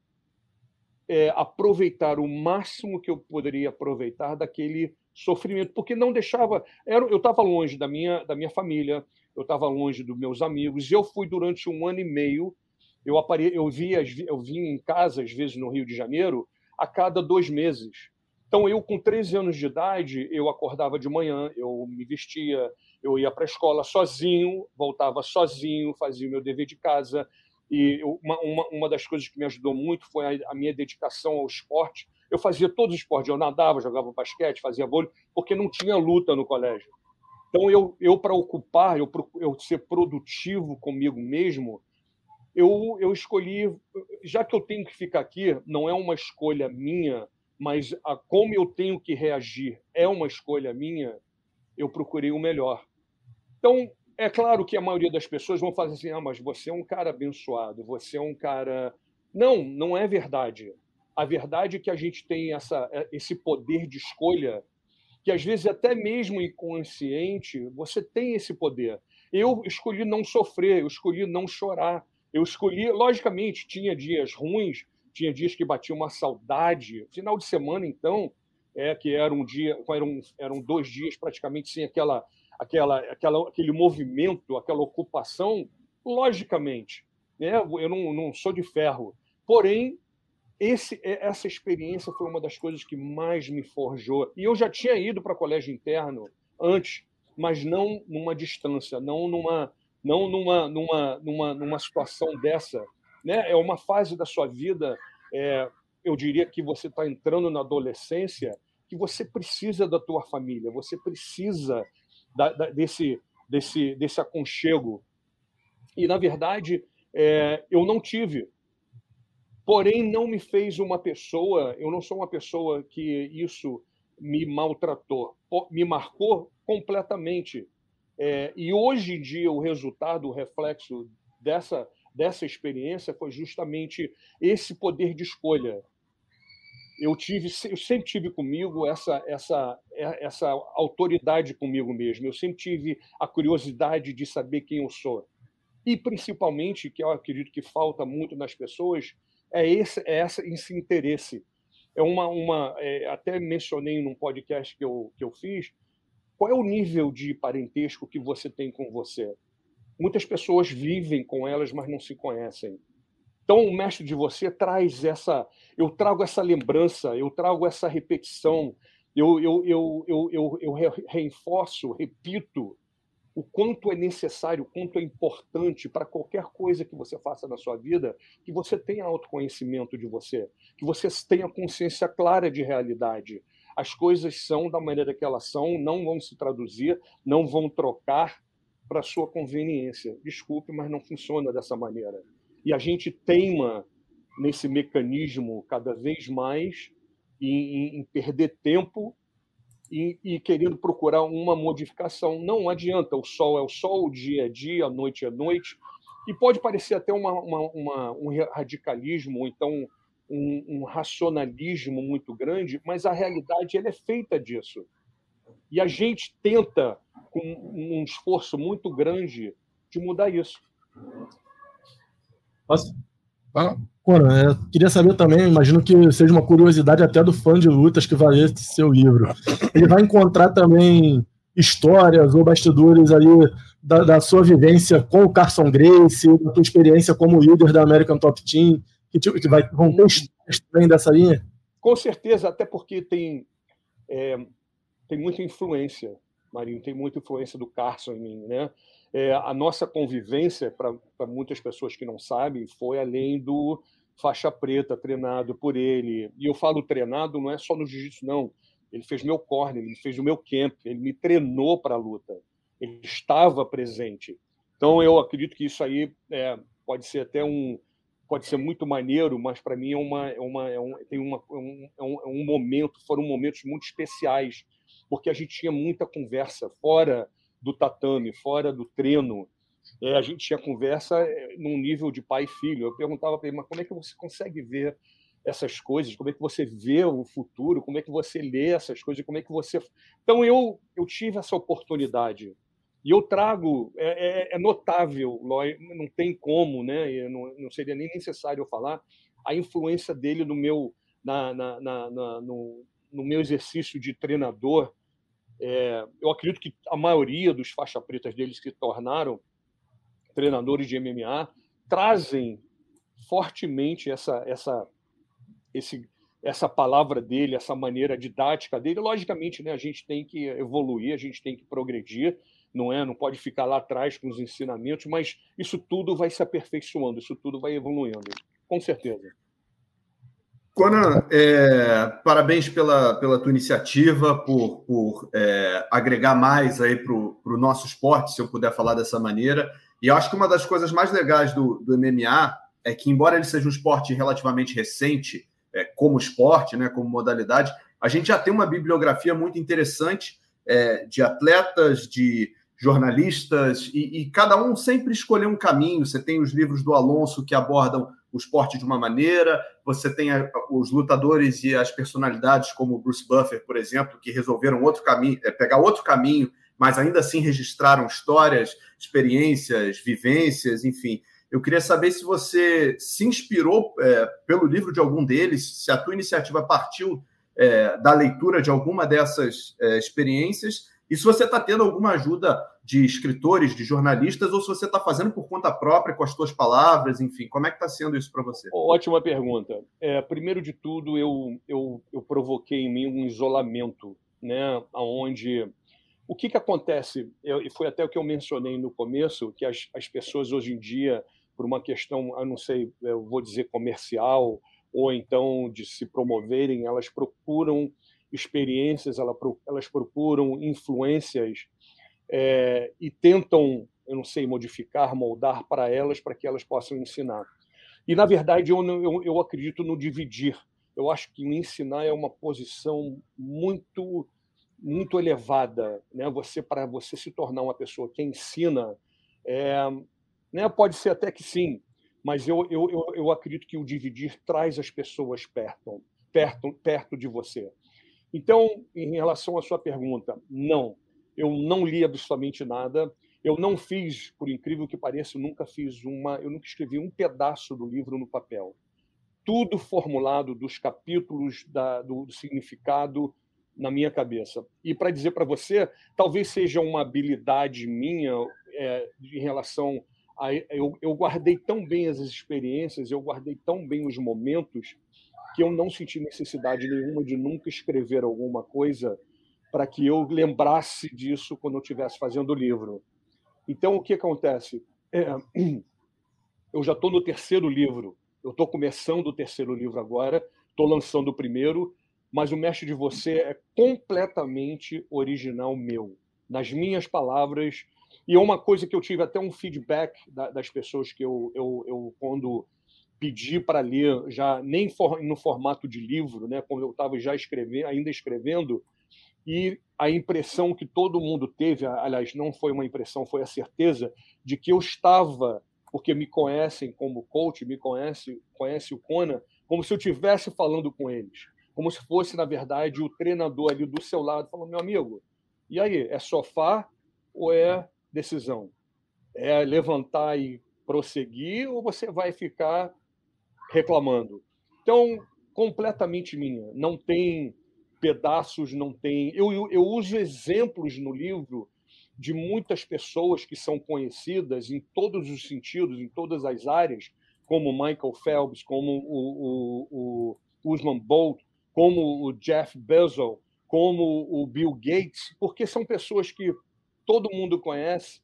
é, aproveitar o máximo que eu poderia aproveitar daquele sofrimento, porque não deixava. Era, eu estava longe da minha, da minha família, eu estava longe dos meus amigos, e eu fui durante um ano e meio. Eu, apare, eu, via, eu vim em casa, às vezes, no Rio de Janeiro, a cada dois meses. Então, eu, com 13 anos de idade, eu acordava de manhã, eu me vestia, eu ia para a escola sozinho, voltava sozinho, fazia o meu dever de casa, E uma, uma, uma das coisas que me ajudou muito foi a, a minha dedicação ao esporte. Eu fazia todos os esportes, eu nadava, jogava basquete, fazia vôlei, porque não tinha luta no colégio. Então, eu, eu para ocupar, eu, eu ser produtivo comigo mesmo, eu, eu escolhi, já que eu tenho que ficar aqui, não é uma escolha minha, mas a, como eu tenho que reagir é uma escolha minha, eu procurei o melhor. Então, é claro que a maioria das pessoas vão fazer assim: ah, mas você é um cara abençoado, você é um cara. Não, não é verdade. A verdade é que a gente tem essa, é, esse poder de escolha, que às vezes até mesmo inconsciente, você tem esse poder. Eu escolhi não sofrer, eu escolhi não chorar, eu escolhi, logicamente, tinha dias ruins, tinha dias que batia uma saudade. Final de semana, então, é que era um dia, eram, eram dois dias praticamente sem aquela, aquela, aquela, aquele movimento, aquela ocupação, logicamente. Né? Eu não, não sou de ferro. Porém, esse, essa experiência foi uma das coisas que mais me forjou. E eu já tinha ido para colégio interno antes, mas não numa distância, não numa não numa, numa, numa, numa situação dessa. Né? É uma fase da sua vida, é, eu diria que você está entrando na adolescência, que você precisa da tua família, você precisa da, da, desse, desse, desse aconchego. E, na verdade, é, eu não tive. Porém, não me fez uma pessoa, eu não sou uma pessoa que isso me maltratou, me marcou completamente. É, e hoje em dia, o resultado, o reflexo dessa, dessa experiência foi justamente esse poder de escolha. Eu, tive, eu sempre tive comigo essa, essa, essa autoridade comigo mesmo. Eu sempre tive a curiosidade de saber quem eu sou. E, principalmente, que eu acredito que falta muito nas pessoas, é esse, é essa, esse interesse. É uma, uma é, até mencionei num podcast que eu, que eu fiz, qual é o nível de parentesco que você tem com você? Muitas pessoas vivem com elas, mas não se conhecem. Então, o mestre de você traz essa. Eu trago essa lembrança, eu trago essa repetição, eu, eu, eu, eu, eu, eu reforço, repito o quanto é necessário, o quanto é importante para qualquer coisa que você faça na sua vida, que você tenha autoconhecimento de você, que você tenha consciência clara de realidade, as coisas são da maneira que elas são, não vão se traduzir, não vão trocar para sua conveniência. Desculpe, mas não funciona dessa maneira. E a gente teima nesse mecanismo cada vez mais em, em perder tempo e, e, querendo procurar uma modificação. Não adianta, o sol é o sol, o dia é dia, a noite é noite. E pode parecer até uma, uma, uma, um radicalismo, ou então um, um, racionalismo muito grande, mas a realidade ela é feita disso. E a gente tenta, com um esforço muito grande, de mudar isso. Posso? Ah, Cora, queria saber também, imagino que seja uma curiosidade até do fã de lutas que vai ler esse seu livro. Ele vai encontrar também histórias ou bastidores ali da, da, sua vivência com o Carson Grace, da sua experiência como líder da American Top Team, que, tipo, que vai, vão ter também dessa linha? Com certeza, até porque tem, é, tem muita influência, Marinho, tem muita influência do Carson em mim, né? É, a nossa convivência, para muitas pessoas que não sabem, foi além do faixa preta treinado por ele. E eu falo treinado não é só no jiu-jitsu, não. Ele fez meu corner, ele fez o meu camp, ele me treinou para a luta. Ele estava presente. Então eu acredito que isso aí é, pode ser até um, pode ser muito maneiro, mas para mim é uma, é uma, é um, tem uma, é é um, é um momento, foram momentos muito especiais, porque a gente tinha muita conversa fora do tatame, fora do treino. É, a gente tinha conversa é, num nível de pai e filho. Eu perguntava para ele, mas como é que você consegue ver essas coisas? Como é que você vê o futuro? Como é que você lê essas coisas? Como é que você. Então eu, eu tive essa oportunidade e eu trago, é, é, é notável, não tem como, né? Não, não, seria nem necessário eu falar, a influência dele no meu, na, na, na, na no, no, meu exercício de treinador. É, eu acredito que a maioria dos faixa pretas deles que tornaram treinadores de MMA trazem fortemente essa, essa, esse, essa palavra dele, essa maneira didática dele. Logicamente, né, a gente tem que evoluir, a gente tem que progredir, não é? Não pode ficar lá atrás com os ensinamentos, mas isso tudo vai se aperfeiçoando, isso tudo vai evoluindo, com certeza. Conan, é, parabéns pela, pela tua iniciativa, por, por é, agregar mais aí para o nosso esporte, se eu puder falar dessa maneira. E eu acho que uma das coisas mais legais do, do MMA é que, embora ele seja um esporte relativamente recente, é, como esporte, né, como modalidade, a gente já tem uma bibliografia muito interessante é, de atletas, de jornalistas, e, e, cada um sempre escolheu um caminho. Você tem os livros do Alonso que abordam o esporte de uma maneira, você tem a, os lutadores e as personalidades, como Bruce Buffer, por exemplo, que resolveram outro caminho, é, pegar outro caminho, mas ainda assim registraram histórias, experiências, vivências, enfim. Eu queria saber se você se inspirou é, pelo livro de algum deles, se a tua iniciativa partiu é, da leitura de alguma dessas é, experiências e se você está tendo alguma ajuda de escritores, de jornalistas, ou se você está fazendo por conta própria, com as suas palavras, enfim, como é que está sendo isso para você? Ótima pergunta. É, primeiro de tudo, eu, eu, eu provoquei em mim um isolamento, né, onde o que, que acontece? E foi até o que eu mencionei no começo, que as, as pessoas hoje em dia, por uma questão, eu não sei, eu vou dizer comercial, ou então de se promoverem, elas procuram experiências, elas procuram influências é, e tentam, eu não sei, modificar, moldar para elas, para que elas possam ensinar. E, na verdade, eu, eu, eu acredito no dividir. Eu acho que ensinar é uma posição muito muito elevada, né? Você para você se tornar uma pessoa que ensina, é, né? Pode ser até que sim, mas eu, eu, eu, eu acredito que o dividir traz as pessoas perto, perto, perto de você. Então, em relação à sua pergunta, não, eu não li absolutamente nada. Eu não fiz, por incrível que pareça, nunca fiz uma, eu nunca escrevi um pedaço do livro no papel. Tudo formulado dos capítulos da, do, do significado na minha cabeça. E para dizer para você, talvez seja uma habilidade minha é, em relação a. Eu, eu guardei tão bem as experiências, eu guardei tão bem os momentos que eu não senti necessidade nenhuma de nunca escrever alguma coisa para que eu lembrasse disso quando eu estivesse fazendo o livro. Então, o que acontece? É, eu já estou no terceiro livro, eu estou começando o terceiro livro agora, estou lançando o primeiro, mas o Mestre de Você é completamente original meu, nas minhas palavras. E é uma coisa que eu tive até um feedback das pessoas que eu, eu, eu quando pedi para ler já nem no formato de livro, né, como eu estava já escrevendo, ainda escrevendo, e a impressão que todo mundo teve, aliás, não foi uma impressão, foi a certeza de que eu estava, porque me conhecem como coach, me conhece, conhece o Conan, como se eu estivesse falando com eles, como se fosse na verdade o treinador ali do seu lado, falando meu amigo, e aí, é sofá ou é decisão? É levantar e prosseguir ou você vai ficar reclamando. Então, completamente minha. Não tem pedaços, não tem. Eu, eu, eu uso exemplos no livro de muitas pessoas que são conhecidas em todos os sentidos, em todas as áreas, como Michael Phelps, como o, o, o Usman Bolt, como o Jeff Bezos, como o Bill Gates, porque são pessoas que todo mundo conhece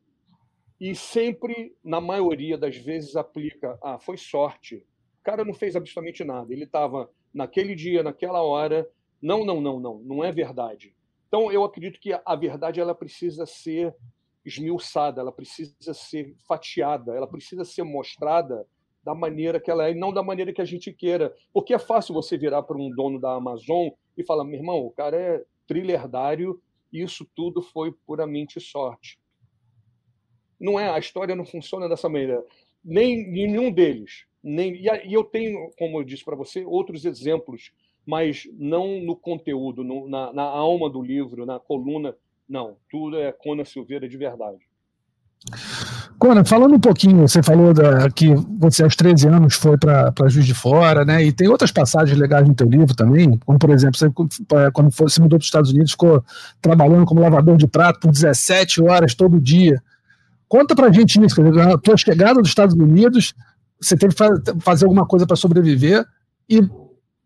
e sempre, na maioria das vezes, aplica: ah, foi sorte, o cara não fez absolutamente nada. Ele estava naquele dia, naquela hora. Não, não, não, não. Não é verdade. Então, eu acredito que a verdade ela precisa ser esmiuçada, ela precisa ser fatiada, ela precisa ser mostrada da maneira que ela é e não da maneira que a gente queira. Porque é fácil você virar para um dono da Amazon e falar: meu irmão, o cara é trilhardário e isso tudo foi puramente sorte. Não é, a história não funciona dessa maneira. Nem nenhum deles nem, e eu tenho, como eu disse para você, outros exemplos, mas não no conteúdo, no, na, na, alma do livro, na coluna. Não, tudo é Cona Silveira de verdade. Cona, falando um pouquinho, você falou da, que você aos 13 anos foi para Juiz de Fora, né? E tem outras passagens legais no teu livro também, como por exemplo, você, quando você mudou para os Estados Unidos, ficou trabalhando como lavador de prato por 17 horas todo dia. Conta pra gente isso, a tua chegada dos Estados Unidos, você teve que fazer alguma coisa para sobreviver e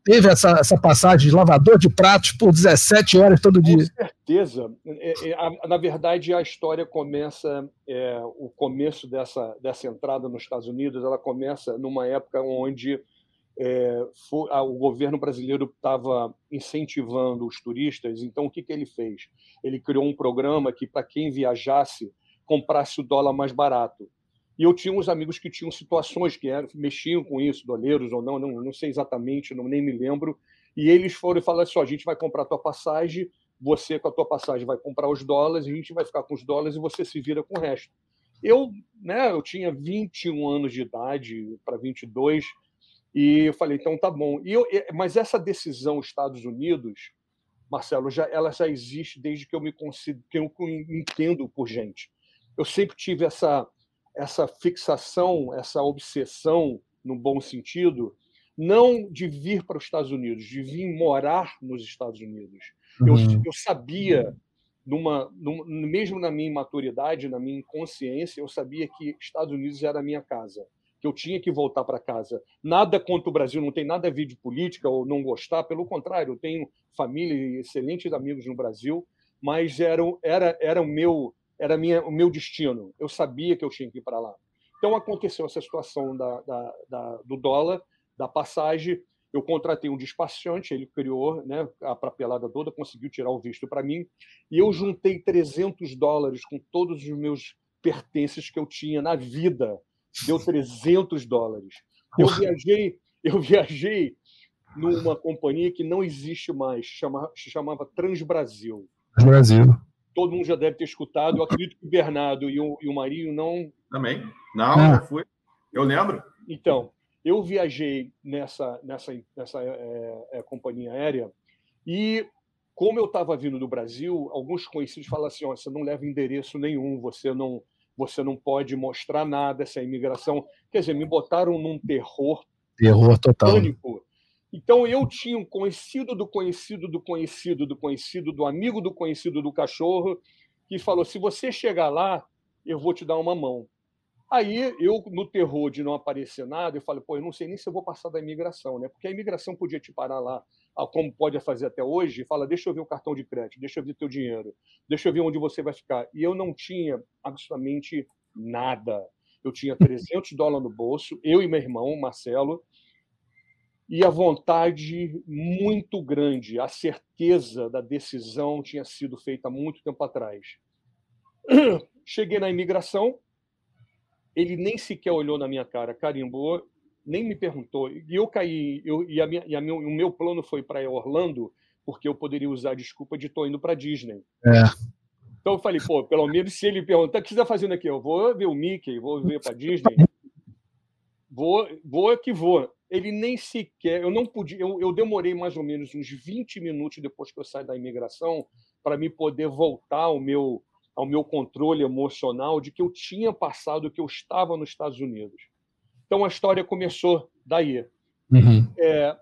teve essa, essa passagem de lavador de pratos por 17 horas todo dia. Com certeza. É, é, na verdade, a história começa, é, o começo dessa, dessa entrada nos Estados Unidos, ela começa numa época onde é, foi, a, o governo brasileiro estava incentivando os turistas, então o que, que ele fez? Ele criou um programa que, para quem viajasse, comprasse o dólar mais barato. E eu tinha uns amigos que tinham situações que eram, mexiam com isso, doleiros ou não, não, não sei exatamente, não, nem me lembro. E eles foram e falaram assim: a gente vai comprar a tua passagem, você com a tua passagem vai comprar os dólares, a gente vai ficar com os dólares e você se vira com o resto. Eu, né, eu tinha 21 anos de idade para 22 e eu falei, então tá bom. E eu, mas essa decisão Estados Unidos, Marcelo, já, ela já existe desde que eu me consigo, que eu entendo por gente. Eu sempre tive essa essa fixação, essa obsessão, no bom sentido, não de vir para os Estados Unidos, de vir morar nos Estados Unidos. Uhum. Eu, eu sabia, numa, numa, mesmo na minha maturidade, na minha consciência, eu sabia que Estados Unidos era a minha casa, que eu tinha que voltar para casa. Nada contra o Brasil, não tem nada a ver de política ou não gostar, pelo contrário, eu tenho família e excelentes amigos no Brasil, mas era, era, era o meu era minha, o meu destino. Eu sabia que eu tinha que ir para lá. Então aconteceu essa situação da, da, da, do dólar, da passagem. Eu contratei um despachante, ele criou né, a papelada toda, conseguiu tirar o visto para mim. E eu juntei 300 dólares com todos os meus pertences que eu tinha na vida. Deu 300 dólares. Eu viajei, eu viajei numa companhia que não existe mais, chama, se chamava Transbrasil. Brasil todo mundo já deve ter escutado. Eu acredito que o Bernardo e o, e o Marinho não. Também. Não, ah. já fui. Eu lembro. Então, eu viajei nessa, nessa, nessa é, é, companhia aérea e, como eu estava vindo do Brasil, alguns conhecidos falam assim: oh, você não leva endereço nenhum, você não, você não pode mostrar nada, essa imigração. Quer dizer, me botaram num terror. Terror total. Pânico então eu tinha um conhecido do conhecido do conhecido do conhecido do amigo do conhecido do cachorro que falou: se você chegar lá, eu vou te dar uma mão. Aí eu, no terror de não aparecer nada, eu falei: pô, eu não sei nem se eu vou passar da imigração, né? Porque a imigração podia te parar lá, como pode fazer até hoje, e fala: deixa eu ver o cartão de crédito, deixa eu ver teu dinheiro, deixa eu ver onde você vai ficar. E eu não tinha absolutamente nada. Eu tinha 300 dólares no bolso, eu e meu irmão, Marcelo, e a vontade muito grande, a certeza da decisão tinha sido feita há muito tempo atrás. Cheguei na imigração, ele nem sequer olhou na minha cara, carimbou, nem me perguntou. E eu caí, eu, e, a minha, e a meu, o meu plano foi para Orlando, porque eu poderia usar a desculpa de estou indo para Disney. É. Então eu falei, pô, pelo menos se ele perguntar, o que você está fazendo aqui? Eu vou ver o Mickey, vou ver para Disney. Vou, vou que vou ele nem sequer. Eu não podia. Eu, eu, demorei mais ou menos uns 20 minutos depois que eu saí da imigração para me poder voltar ao meu, ao meu controle emocional de que eu tinha passado, que eu estava nos Estados Unidos. Então a história começou daí. Uhum. É,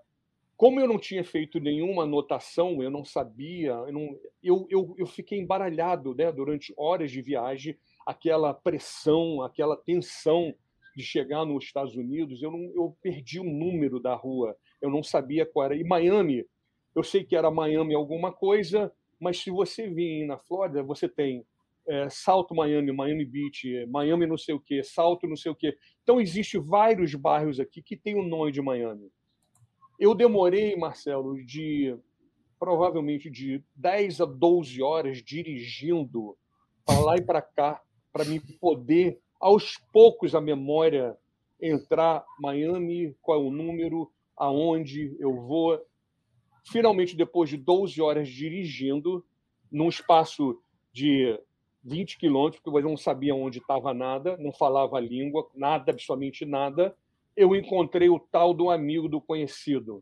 como eu não tinha feito nenhuma anotação, eu não sabia, eu, não, eu, eu, eu fiquei embaralhado né, durante horas de viagem, aquela pressão, aquela tensão de chegar nos Estados Unidos, eu, não, eu perdi o número da rua, eu não sabia qual era. E Miami, eu sei que era Miami alguma coisa, mas se você vir na Flórida, você tem é, Salto Miami, Miami Beach, Miami não sei o quê, Salto não sei o quê. Então, existem vários bairros aqui que têm o nome de Miami. Eu demorei, Marcelo, de provavelmente de 10 a 12 horas dirigindo para lá e para cá, para me poder aos poucos a memória entrar Miami, qual é o número, aonde eu vou. Finalmente, depois de 12 horas dirigindo, num espaço de 20 quilômetros, porque eu não sabia onde estava nada, não falava a língua, nada, absolutamente nada, eu encontrei o tal do amigo do conhecido.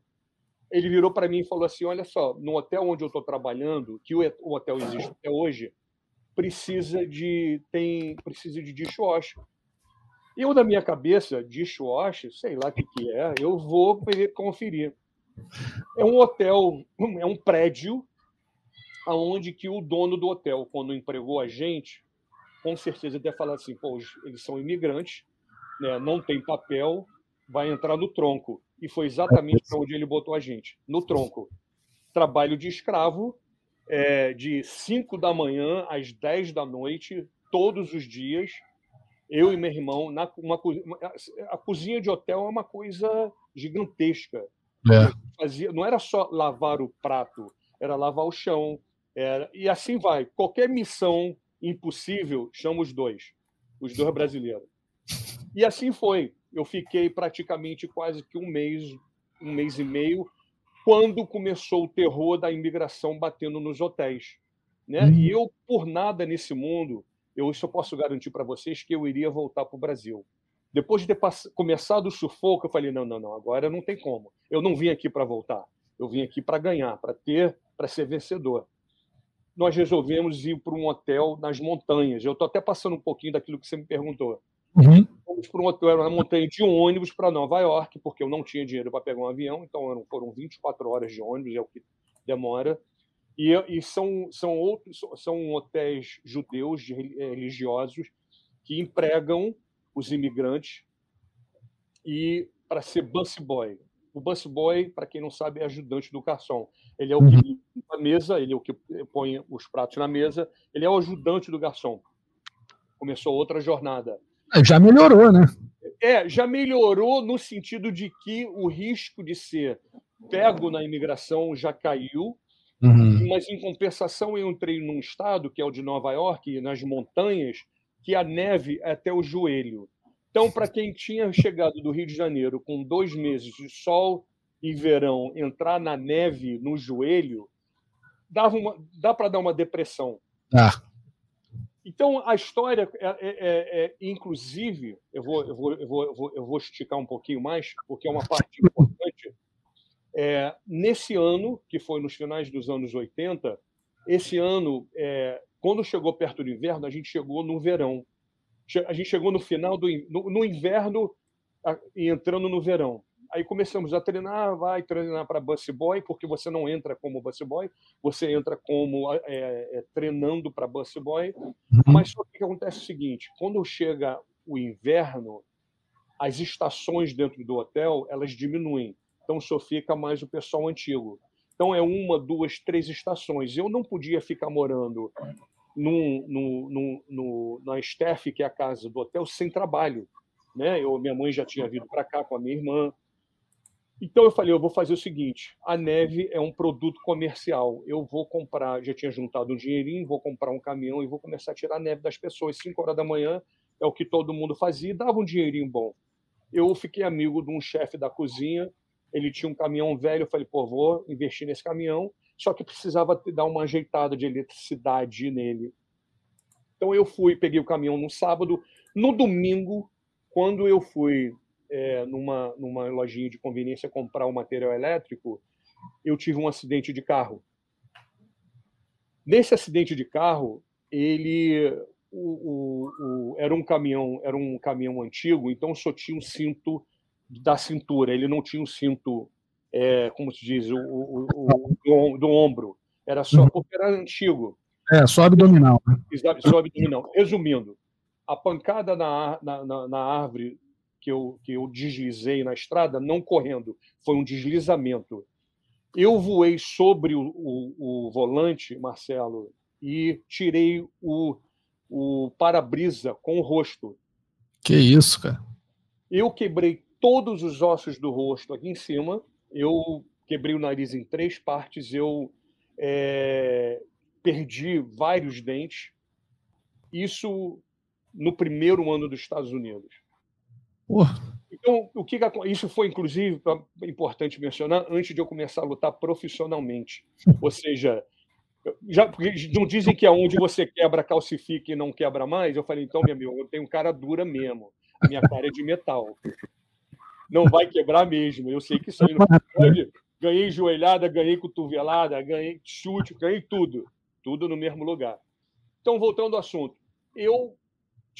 Ele virou para mim e falou assim: Olha só, no hotel onde eu estou trabalhando, que o hotel existe até hoje, precisa de tem precisa de dishwasher. Eu, na minha cabeça, dishwasher, sei lá o que, que é, eu vou conferir. É um hotel, é um prédio aonde que o dono do hotel, quando empregou a gente, com certeza deve falar assim, pô, eles são imigrantes, né, não tem papel, vai entrar no tronco. E foi exatamente para onde ele botou a gente, no tronco. Trabalho de escravo, é, de 5 da manhã às 10 da noite, todos os dias, eu e meu irmão, na, uma, a cozinha de hotel é uma coisa gigantesca. É. Fazia, não era só lavar o prato, era lavar o chão. Era, e assim vai. Qualquer missão impossível, chama os dois, os dois brasileiros. E assim foi. Eu fiquei praticamente quase que um mês, um mês e meio, quando começou o terror da imigração batendo nos hotéis. Né? Uhum. E eu, por nada nesse mundo, eu eu posso garantir para vocês que eu iria voltar para o Brasil. Depois de ter começado o sufoco, eu falei: não, não, não, agora não tem como. Eu não vim aqui para voltar. Eu vim aqui para ganhar, para ter, para ser vencedor. Nós resolvemos ir para um hotel nas montanhas. Eu estou até passando um pouquinho daquilo que você me perguntou. Uhum. Fomos para um hotel na montanha de um ônibus para Nova York, porque eu não tinha dinheiro para pegar um avião, então foram 24 horas de ônibus, é o que demora. E, e são, são, outros, são hotéis judeus eh, religiosos que empregam os imigrantes e para ser bus boy. O bus boy, para quem não sabe, é ajudante do garçom. Ele é o que uhum. limpa a mesa, ele é o que põe os pratos na mesa, ele é o ajudante do garçom. Começou outra jornada. É, já melhorou, né? É, já melhorou no sentido de que o risco de ser pego na imigração já caiu, Uhum. Mas, em compensação, eu entrei num estado, que é o de Nova York, nas montanhas, que a neve é até o joelho. Então, para quem tinha chegado do Rio de Janeiro com dois meses de sol e verão, entrar na neve no joelho, dava uma, dá para dar uma depressão. Ah. Então, a história, é, é, é, é, inclusive, eu vou, eu, vou, eu, vou, eu, vou, esticar um pouquinho mais, porque é uma parte importante é, nesse ano, que foi nos finais dos anos 80, esse ano, é, quando chegou perto do inverno, a gente chegou no verão. A gente chegou no final do no, no inverno e entrando no verão. Aí começamos a treinar, vai treinar para bus boy, porque você não entra como bus boy, você entra como é, é, treinando para bus boy. Uhum. Mas só que acontece é o seguinte: quando chega o inverno, as estações dentro do hotel elas diminuem então só fica mais o pessoal antigo. Então é uma, duas, três estações. Eu não podia ficar morando no, na staff, que é a casa do hotel, sem trabalho. Né? Eu, minha mãe já tinha vindo para cá com a minha irmã. Então eu falei, eu vou fazer o seguinte: a neve é um produto comercial. Eu vou comprar, já tinha juntado um dinheirinho, vou comprar um caminhão e vou começar a tirar a neve das pessoas. Cinco horas da manhã é o que todo mundo fazia e dava um dinheirinho bom. Eu fiquei amigo de um chefe da cozinha ele tinha um caminhão velho, eu falei, pô, vou investir nesse caminhão, só que precisava dar uma ajeitada de eletricidade nele. Então eu fui, peguei o caminhão no sábado, no domingo, quando eu fui é, numa, numa lojinha de conveniência comprar o um material elétrico, eu tive um acidente de carro. Nesse acidente de carro, ele o, o, o, era um caminhão era um caminhão antigo, então só tinha um cinto da cintura, ele não tinha o cinto, é, como se diz, o, o, o do, do, ombro. Era só, uhum. porque era antigo. É, só abdominal. Né? Só abdominal. Resumindo, a pancada na, na, na, na árvore que eu, que eu deslizei na estrada, não correndo, foi um deslizamento. Eu voei sobre o, o, o volante, Marcelo, e tirei o, o para-brisa com o rosto. Que isso, cara? Eu quebrei todos os ossos do rosto aqui em cima. Eu quebrei o nariz em três partes. Eu é, perdi vários dentes. Isso no primeiro ano dos Estados Unidos. Então, o que, isso foi inclusive importante mencionar antes de eu começar a lutar profissionalmente. Ou seja, já não dizem que aonde você quebra calcifica e não quebra mais. Eu falei, então, meu amigo, eu tenho cara dura mesmo. A minha cara é de metal não vai quebrar mesmo. Eu sei que isso aí não pode. Ganhei joelhada, ganhei cotovelada, ganhei chute, ganhei tudo. Tudo no mesmo lugar. Então, voltando ao assunto. Eu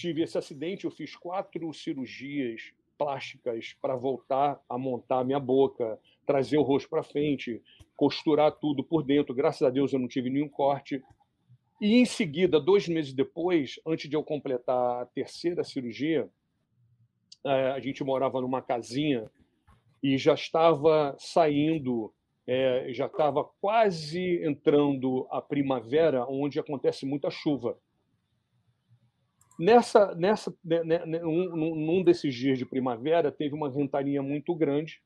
tive esse acidente, eu fiz quatro cirurgias plásticas para voltar a montar minha boca, trazer o rosto para frente, costurar tudo por dentro. Graças a Deus eu não tive nenhum corte. E em seguida, dois meses depois, antes de eu completar a terceira cirurgia, é, a gente morava numa casinha e já estava saindo, é, já estava quase entrando a primavera, onde acontece muita chuva. Nessa, nessa, né, né, né num, num desses dias de primavera, teve uma ventania muito grande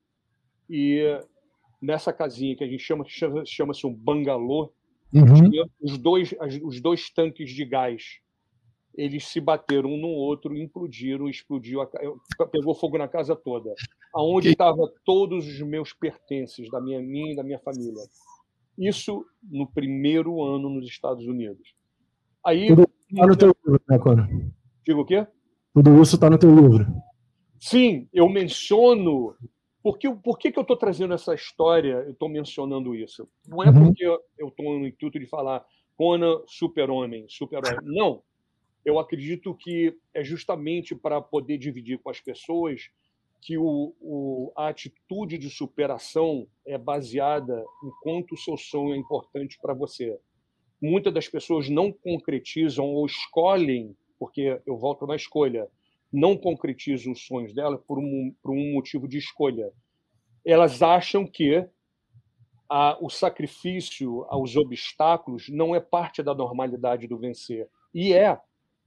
e nessa casinha que a gente chama, chama-se um bangalô, uhum. os, dois, os dois tanques de gás eles se bateram um no outro, implodiram, explodiu, a, pegou fogo na casa toda, aonde estavam todos os meus pertences da minha minha e da minha família. Isso no primeiro ano nos Estados Unidos. Aí está no teu livro, né, Cona? Digo o quê? Tudo isso está no teu livro. Sim, eu menciono. Por que, por que, que eu estou trazendo essa história? Eu estou mencionando isso. Não é uhum. porque eu estou no intuito de falar Conan super-homem, super-homem. Não eu acredito que é justamente para poder dividir com as pessoas que o, o, a atitude de superação é baseada em quanto o seu sonho é importante para você. Muitas das pessoas não concretizam ou escolhem, porque eu volto na escolha, não concretizam os sonhos dela por um, por um motivo de escolha. Elas acham que a, o sacrifício aos obstáculos não é parte da normalidade do vencer. E é,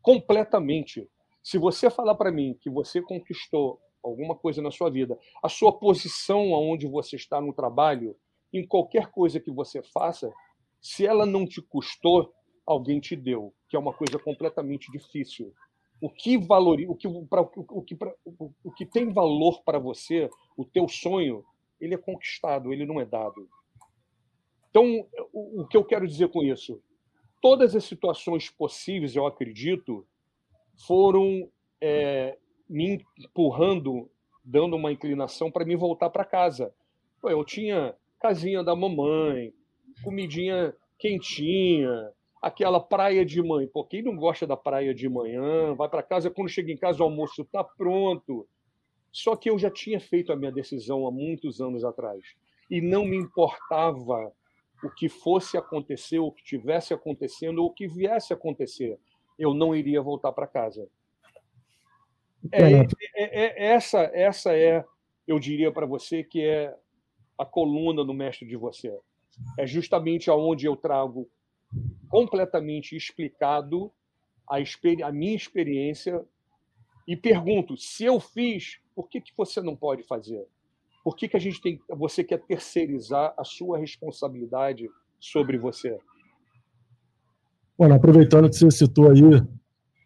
completamente. Se você falar para mim que você conquistou alguma coisa na sua vida, a sua posição aonde você está no trabalho, em qualquer coisa que você faça, se ela não te custou, alguém te deu, que é uma coisa completamente difícil. O que valoriza, o que, pra, o, que pra, o que tem valor para você, o teu sonho, ele é conquistado, ele não é dado. Então, o, o que eu quero dizer com isso? todas as situações possíveis, eu acredito, foram é, me empurrando, dando uma inclinação para me voltar para casa. Eu tinha casinha da mamãe, comidinha quentinha, aquela praia de manhã. Pô, quem não gosta da praia de manhã, vai para casa, quando chega em casa o almoço está pronto. Só que eu já tinha feito a minha decisão há muitos anos atrás. E não me importava o que fosse acontecer, o que tivesse acontecendo, ou o que viesse acontecer, eu não iria voltar para casa. É, é, é, essa, essa é, eu diria para você, que é a coluna do mestre de você. É justamente aonde eu trago completamente explicado a, a minha experiência e pergunto: se eu fiz, por que, que você não pode fazer? Por que, que a gente tem, você quer terceirizar a sua responsabilidade sobre você? Bueno, aproveitando que você citou aí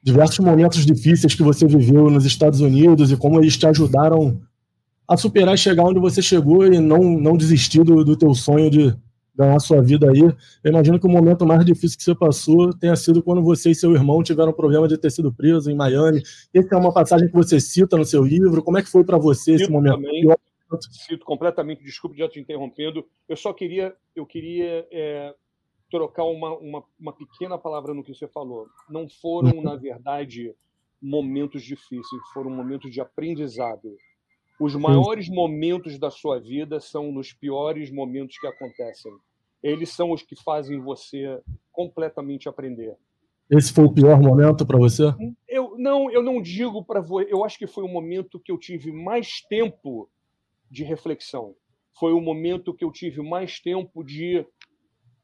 diversos momentos difíceis que você viveu nos Estados Unidos e como eles te ajudaram a superar e chegar onde você chegou e não, não desistir do, do teu sonho de ganhar sua vida aí. Eu imagino que o momento mais difícil que você passou tenha sido quando você e seu irmão tiveram problema de ter sido preso em Miami. Essa é uma passagem que você cita no seu livro. Como é que foi para você esse momento? Também. Cito completamente, desculpe já te interrompendo. Eu só queria, eu queria é, trocar uma, uma, uma, pequena palavra no que você falou. Não foram, na verdade, momentos difíceis, foram momentos de aprendizado. Os maiores momentos da sua vida são nos piores momentos que acontecem. Eles são os que fazem você completamente aprender. Esse foi o pior momento para você? Eu não, eu não digo para você. Eu acho que foi o momento que eu tive mais tempo de reflexão. Foi o momento que eu tive mais tempo de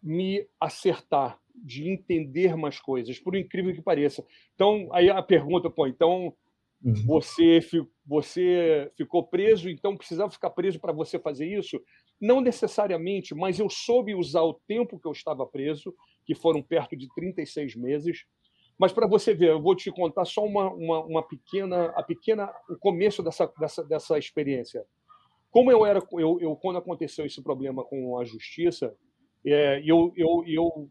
me acertar, de entender mais coisas, por incrível que pareça. Então, aí a pergunta, pô, então uhum. você, você ficou preso, então precisava ficar preso para você fazer isso? Não necessariamente, mas eu soube usar o tempo que eu estava preso, que foram perto de 36 meses. Mas para você ver, eu vou te contar só uma, uma, uma pequena, a pequena, o começo dessa, dessa, dessa experiência. Como eu era, eu, eu quando aconteceu esse problema com a justiça, é, eu, eu, eu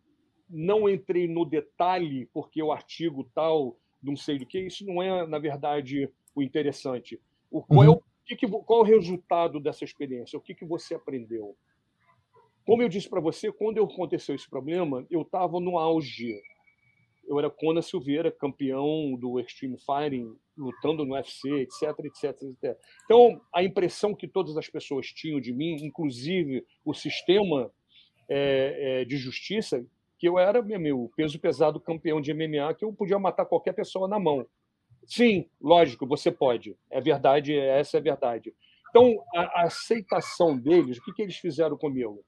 não entrei no detalhe porque o artigo tal, não sei do que, isso não é, na verdade, o interessante. O, qual, é o, uhum. que, qual é o resultado dessa experiência? O que, que você aprendeu? Como eu disse para você, quando aconteceu esse problema, eu estava no auge eu era Conan Silveira, campeão do Extreme Fighting, lutando no UFC, etc, etc, etc. Então, a impressão que todas as pessoas tinham de mim, inclusive o sistema é, é, de justiça, que eu era meu peso pesado campeão de MMA, que eu podia matar qualquer pessoa na mão. Sim, lógico, você pode. É verdade, essa é a verdade. Então, a, a aceitação deles, o que, que eles fizeram comigo?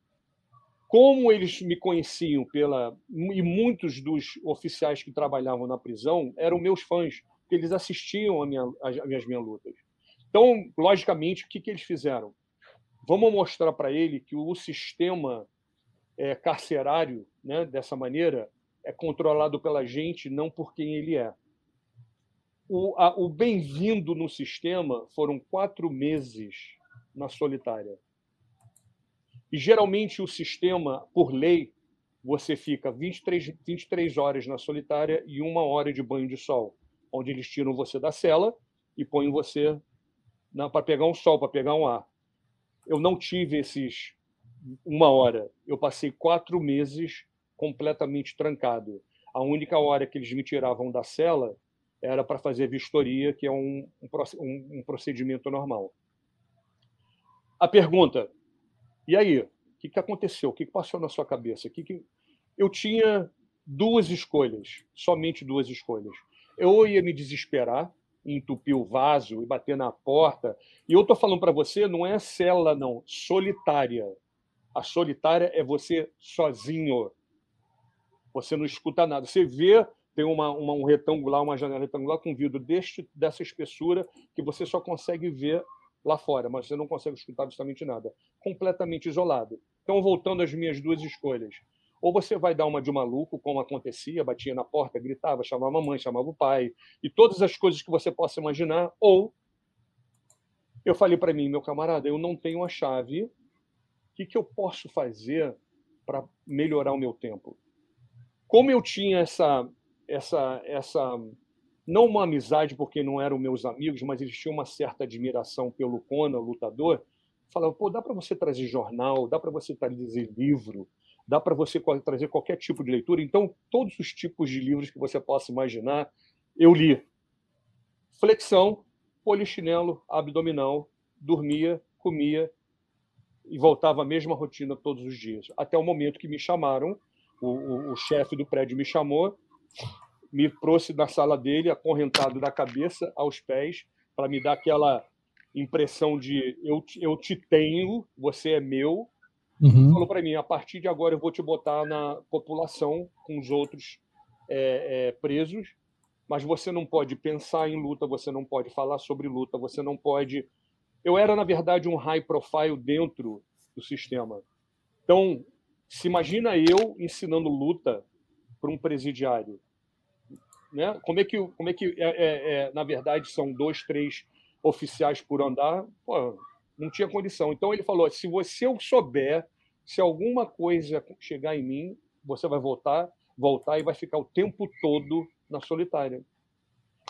Como eles me conheciam pela e muitos dos oficiais que trabalhavam na prisão eram meus fãs, porque eles assistiam a minha, as, as minhas lutas. Então, logicamente, o que, que eles fizeram? Vamos mostrar para ele que o sistema é, carcerário, né, dessa maneira, é controlado pela gente, não por quem ele é. O, o bem-vindo no sistema foram quatro meses na solitária. E geralmente o sistema, por lei, você fica 23, 23 horas na solitária e uma hora de banho de sol, onde eles tiram você da cela e põem você para pegar um sol, para pegar um ar. Eu não tive esses uma hora. Eu passei quatro meses completamente trancado. A única hora que eles me tiravam da cela era para fazer vistoria, que é um, um, um, procedimento normal. A pergunta: e aí? O que, que aconteceu? O que, que passou na sua cabeça? que, que... Eu tinha duas escolhas, somente duas escolhas. Eu ia me desesperar, entupir o vaso e bater na porta. E eu estou falando para você, não é cela, não, solitária. A solitária é você sozinho. Você não escuta nada. Você vê, tem uma, uma, um retangular, uma janela retangular com vidro deste, dessa espessura que você só consegue ver lá fora, mas você não consegue escutar absolutamente nada. Completamente isolado. Então, voltando às minhas duas escolhas. Ou você vai dar uma de maluco, como acontecia, batia na porta, gritava, chamava a mamãe, chamava o pai, e todas as coisas que você possa imaginar, ou eu falei para mim, meu camarada, eu não tenho a chave, que, que eu posso fazer para melhorar o meu tempo? Como eu tinha essa, essa, essa, não uma amizade, porque não eram meus amigos, mas eles tinham uma certa admiração pelo Conan, lutador, falava, pô, dá para você trazer jornal, dá para você trazer livro, dá para você trazer qualquer tipo de leitura. Então, todos os tipos de livros que você possa imaginar, eu li. Flexão, polichinelo, abdominal, dormia, comia e voltava à mesma rotina todos os dias. Até o momento que me chamaram, o, o, o chefe do prédio me chamou, me trouxe na sala dele, acorrentado da cabeça aos pés, para me dar aquela impressão de eu, eu te tenho, você é meu, Uhum. Falou para mim: a partir de agora eu vou te botar na população com os outros é, é, presos, mas você não pode pensar em luta, você não pode falar sobre luta, você não pode. Eu era, na verdade, um high profile dentro do sistema. Então, se imagina eu ensinando luta para um presidiário. Né? Como é que, como é que é, é, é, na verdade, são dois, três oficiais por andar? Pô, não tinha condição. Então ele falou: se você souber, se alguma coisa chegar em mim, você vai voltar, voltar e vai ficar o tempo todo na solitária.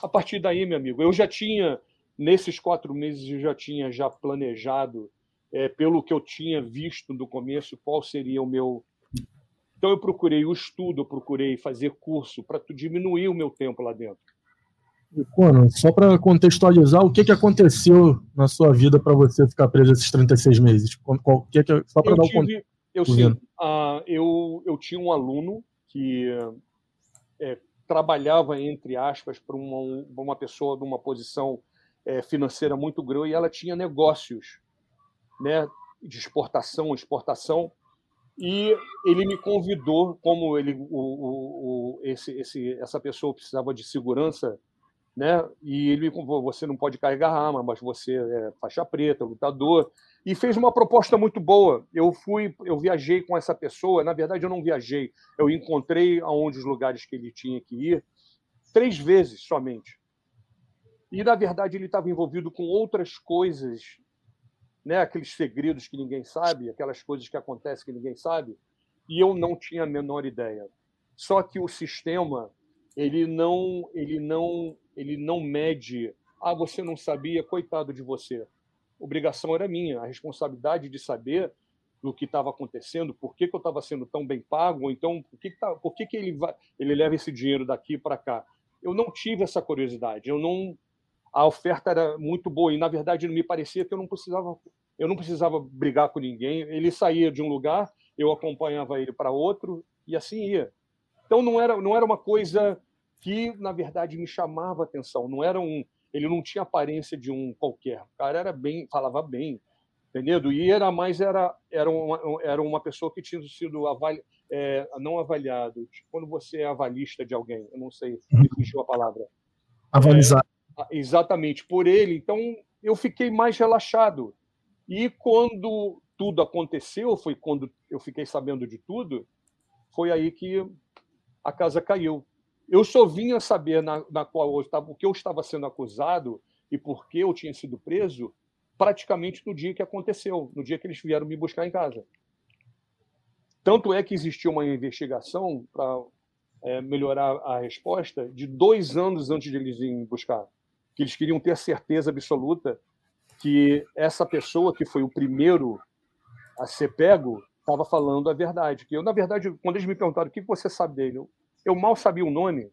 A partir daí, meu amigo, eu já tinha nesses quatro meses eu já tinha já planejado é, pelo que eu tinha visto do começo qual seria o meu então eu procurei o estudo, eu procurei fazer curso para diminuir o meu tempo lá dentro. E, Conan, só para contextualizar, o que, que aconteceu na sua vida para você ficar preso esses 36 meses? Qual, que que, só para dar um tive, eu, sim, uh, eu, eu tinha um aluno que é, trabalhava, entre aspas, para uma, uma pessoa de uma posição é, financeira muito grande e ela tinha negócios né, de exportação, exportação, e ele me convidou, como ele, o, o, o, esse, esse, essa pessoa precisava de segurança né? E ele você não pode carregar arma, mas você é faixa preta, lutador, e fez uma proposta muito boa. Eu fui, eu viajei com essa pessoa. Na verdade, eu não viajei. Eu encontrei aonde os lugares que ele tinha que ir três vezes somente. E na verdade ele estava envolvido com outras coisas, né? Aqueles segredos que ninguém sabe, aquelas coisas que acontecem que ninguém sabe. E eu não tinha a menor ideia. Só que o sistema ele não, ele não ele não mede, ah, você não sabia, coitado de você. A obrigação era minha, a responsabilidade de saber do que estava acontecendo, por que, que eu estava sendo tão bem pago, ou então por que, que, tá, por que, que ele, vai, ele leva esse dinheiro daqui para cá. Eu não tive essa curiosidade, eu não a oferta era muito boa e na verdade me parecia que eu não precisava eu não precisava brigar com ninguém. Ele saía de um lugar, eu acompanhava ele para outro e assim ia. Então não era não era uma coisa que na verdade me chamava atenção. Não era um, ele não tinha aparência de um qualquer. O cara era bem, falava bem, entendeu? E era mais era era uma, era uma pessoa que tinha sido avali, é, não avaliado. Tipo, quando você é avalista de alguém, eu não sei, me fugiu a palavra. Avalizado. É, exatamente por ele. Então eu fiquei mais relaxado. E quando tudo aconteceu, foi quando eu fiquei sabendo de tudo, foi aí que a casa caiu. Eu só vinha saber na, na qual eu estava, o que eu estava sendo acusado e por que eu tinha sido preso praticamente no dia que aconteceu, no dia que eles vieram me buscar em casa. Tanto é que existiu uma investigação para é, melhorar a resposta de dois anos antes de eles irem buscar, que eles queriam ter certeza absoluta que essa pessoa que foi o primeiro a ser pego estava falando a verdade. Que eu, na verdade, quando eles me perguntaram o que você sabe dele, eu, eu mal sabia o nome.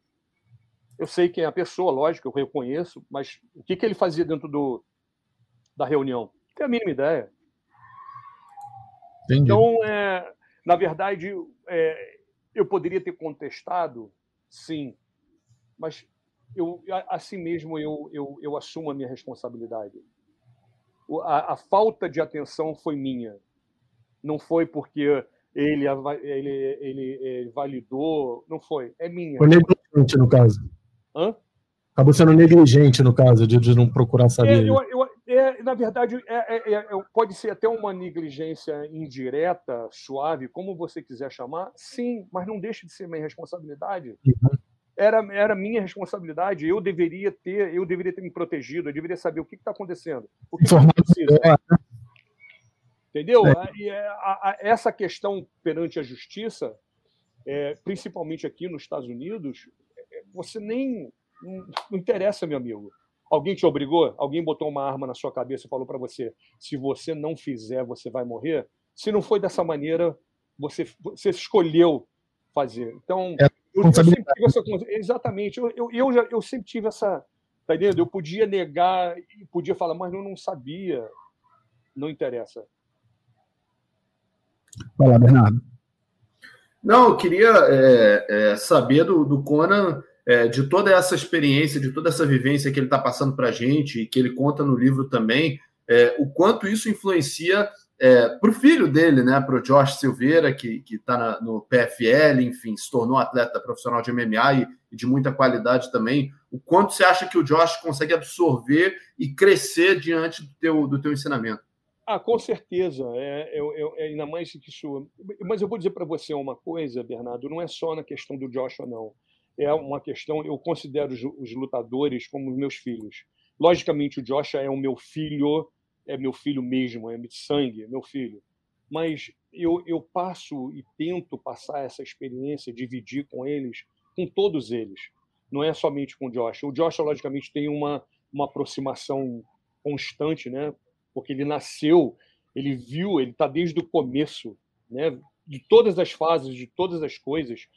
Eu sei quem é a pessoa, lógico, eu reconheço, mas o que, que ele fazia dentro do, da reunião? Não tenho a mínima ideia. Entendi. Então, é, na verdade, é, eu poderia ter contestado, sim, mas eu, assim mesmo eu, eu, eu assumo a minha responsabilidade. A, a falta de atenção foi minha. Não foi porque ele, ele, ele, ele validou, não foi, é minha. Foi negligente, no caso. Hã? Acabou sendo negligente, no caso, de, de não procurar saber. É, eu, eu, é, na verdade, é, é, é, pode ser até uma negligência indireta, suave, como você quiser chamar, sim, mas não deixa de ser minha responsabilidade. Uhum. Era, era minha responsabilidade, eu deveria ter, eu deveria ter me protegido, eu deveria saber o que está acontecendo. O que Informado Entendeu? É. E é, essa questão perante a justiça, é, principalmente aqui nos Estados Unidos, é, você nem. Não, não interessa, meu amigo. Alguém te obrigou? Alguém botou uma arma na sua cabeça e falou para você: se você não fizer, você vai morrer? Se não foi dessa maneira, você, você escolheu fazer. Então, é eu, eu, sempre tive essa. Exatamente. Eu, eu, eu, já, eu sempre tive essa. Tá entendendo? Eu podia negar, podia falar, mas eu não sabia. Não interessa. Vai lá, Bernardo. Não, eu queria é, é, saber do, do Conan, é, de toda essa experiência, de toda essa vivência que ele está passando para a gente e que ele conta no livro também, é, o quanto isso influencia é, para o filho dele, né, para o Josh Silveira, que está no PFL, enfim, se tornou atleta profissional de MMA e, e, de muita qualidade também. O quanto você acha que o Josh consegue absorver e crescer diante do teu, do teu ensinamento? Ah, com certeza. É, eu, eu, é ainda mais que isso. Mas eu vou dizer para você uma coisa, Bernardo, não é só na questão do Joshua, não. É uma questão. Eu considero os, os lutadores como meus filhos. Logicamente, o Joshua é o meu filho, é meu filho mesmo, é de sangue, é meu filho. Mas eu, eu passo e tento passar essa experiência, dividir com eles, com todos eles. Não é somente com o Joshua. O Joshua, logicamente, tem uma, uma aproximação constante, né? porque ele nasceu, ele viu, ele está desde o começo, né? de todas as fases, de todas as coisas.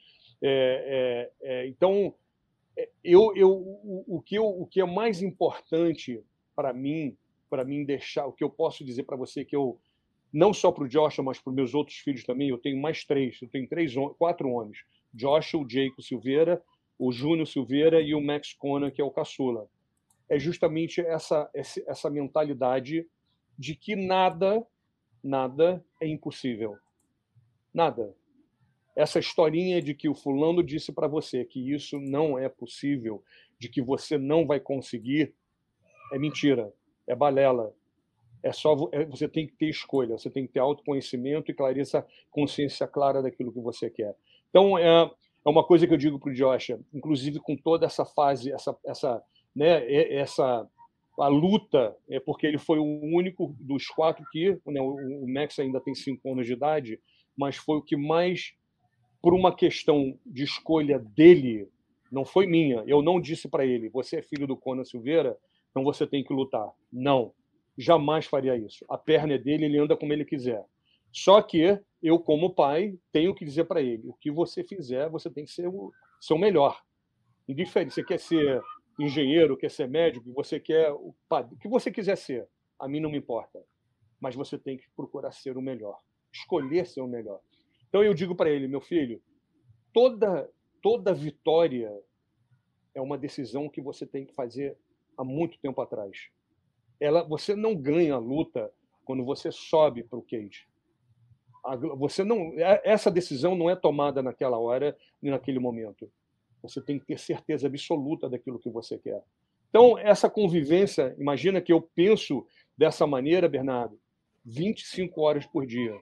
É, é, é, então, é, eu, eu, o, o, que eu, o que é mais importante para mim, para mim deixar, o que eu posso dizer para você que eu não só para o Joshua, mas para os meus outros filhos também, eu tenho mais três, eu tenho três, quatro homens: Joshua, o Jacob Silveira, o Júnior Silveira e o Max Conan, que é o caçula. É justamente essa, essa mentalidade de que nada, nada é impossível. Nada. Essa historinha de que o fulano disse para você que isso não é possível, de que você não vai conseguir, é mentira, é balela. É só é, você tem que ter escolha, você tem que ter autoconhecimento e clareza, consciência clara daquilo que você quer. Então é, é uma coisa que eu digo para o Josh, inclusive com toda essa fase, essa essa né, essa a luta, é porque ele foi o único dos quatro que, né, o Max ainda tem cinco anos de idade, mas foi o que mais, por uma questão de escolha dele, não foi minha. Eu não disse para ele: você é filho do Conan Silveira, então você tem que lutar. Não, jamais faria isso. A perna é dele, ele anda como ele quiser. Só que eu, como pai, tenho que dizer para ele: o que você fizer, você tem que ser o, ser o melhor. Indiferente, você quer ser engenheiro, quer ser médico, você quer o que você quiser ser, a mim não me importa. Mas você tem que procurar ser o melhor, escolher ser o melhor. Então eu digo para ele, meu filho, toda toda vitória é uma decisão que você tem que fazer há muito tempo atrás. Ela, você não ganha a luta quando você sobe para o cage. Você não, é, essa decisão não é tomada naquela hora e naquele momento. Você tem que ter certeza absoluta daquilo que você quer. Então, essa convivência, imagina que eu penso dessa maneira, Bernardo, 25 horas por dia.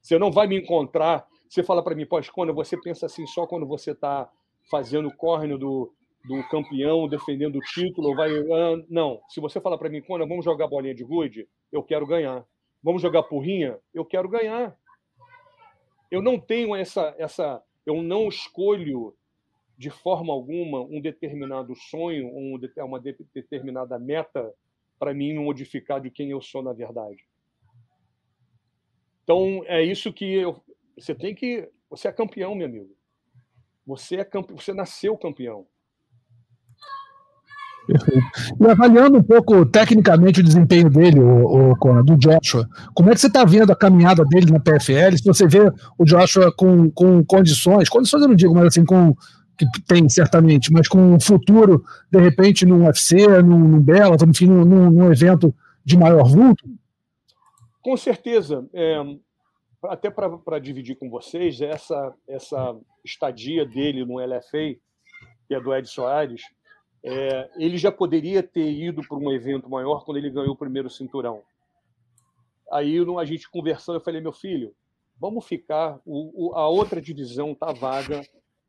Você não vai me encontrar. Você fala para mim, pós quando você pensa assim só quando você está fazendo o córneo do, do campeão, defendendo o título, vai. Ah, não. Se você falar para mim, quando vamos jogar bolinha de gude, eu quero ganhar. Vamos jogar porrinha, eu quero ganhar. Eu não tenho essa, essa, eu não escolho de forma alguma um determinado sonho, um, uma determinada meta para mim modificar de quem eu sou na verdade. Então é isso que eu, você tem que, você é campeão, meu amigo. Você é campeão, você nasceu campeão. E avaliando um pouco tecnicamente o desempenho dele, o, o do Joshua, como é que você está vendo a caminhada dele na PFL? Se você vê o Joshua com, com condições, condições eu não digo, mas assim, com que tem certamente, mas com um futuro, de repente, num UFC, num, num Bela, enfim, num, num, evento de maior vulto? Com certeza. É, até para dividir com vocês, essa, essa estadia dele no LFA, que é do Ed Soares, é, ele já poderia ter ido para um evento maior quando ele ganhou o primeiro cinturão. Aí a gente conversando, eu falei, meu filho, vamos ficar, o, o, a outra divisão está vaga,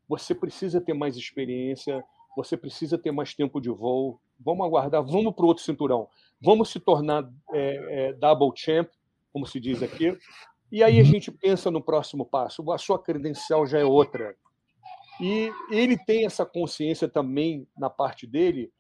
você precisa ter mais experiência, você precisa ter mais tempo de voo, vamos aguardar, vamos para outro cinturão, vamos se tornar é, é, double champ, como se diz aqui, e aí a gente pensa no próximo passo, a sua credencial já é outra, e ele tem essa consciência também na parte dele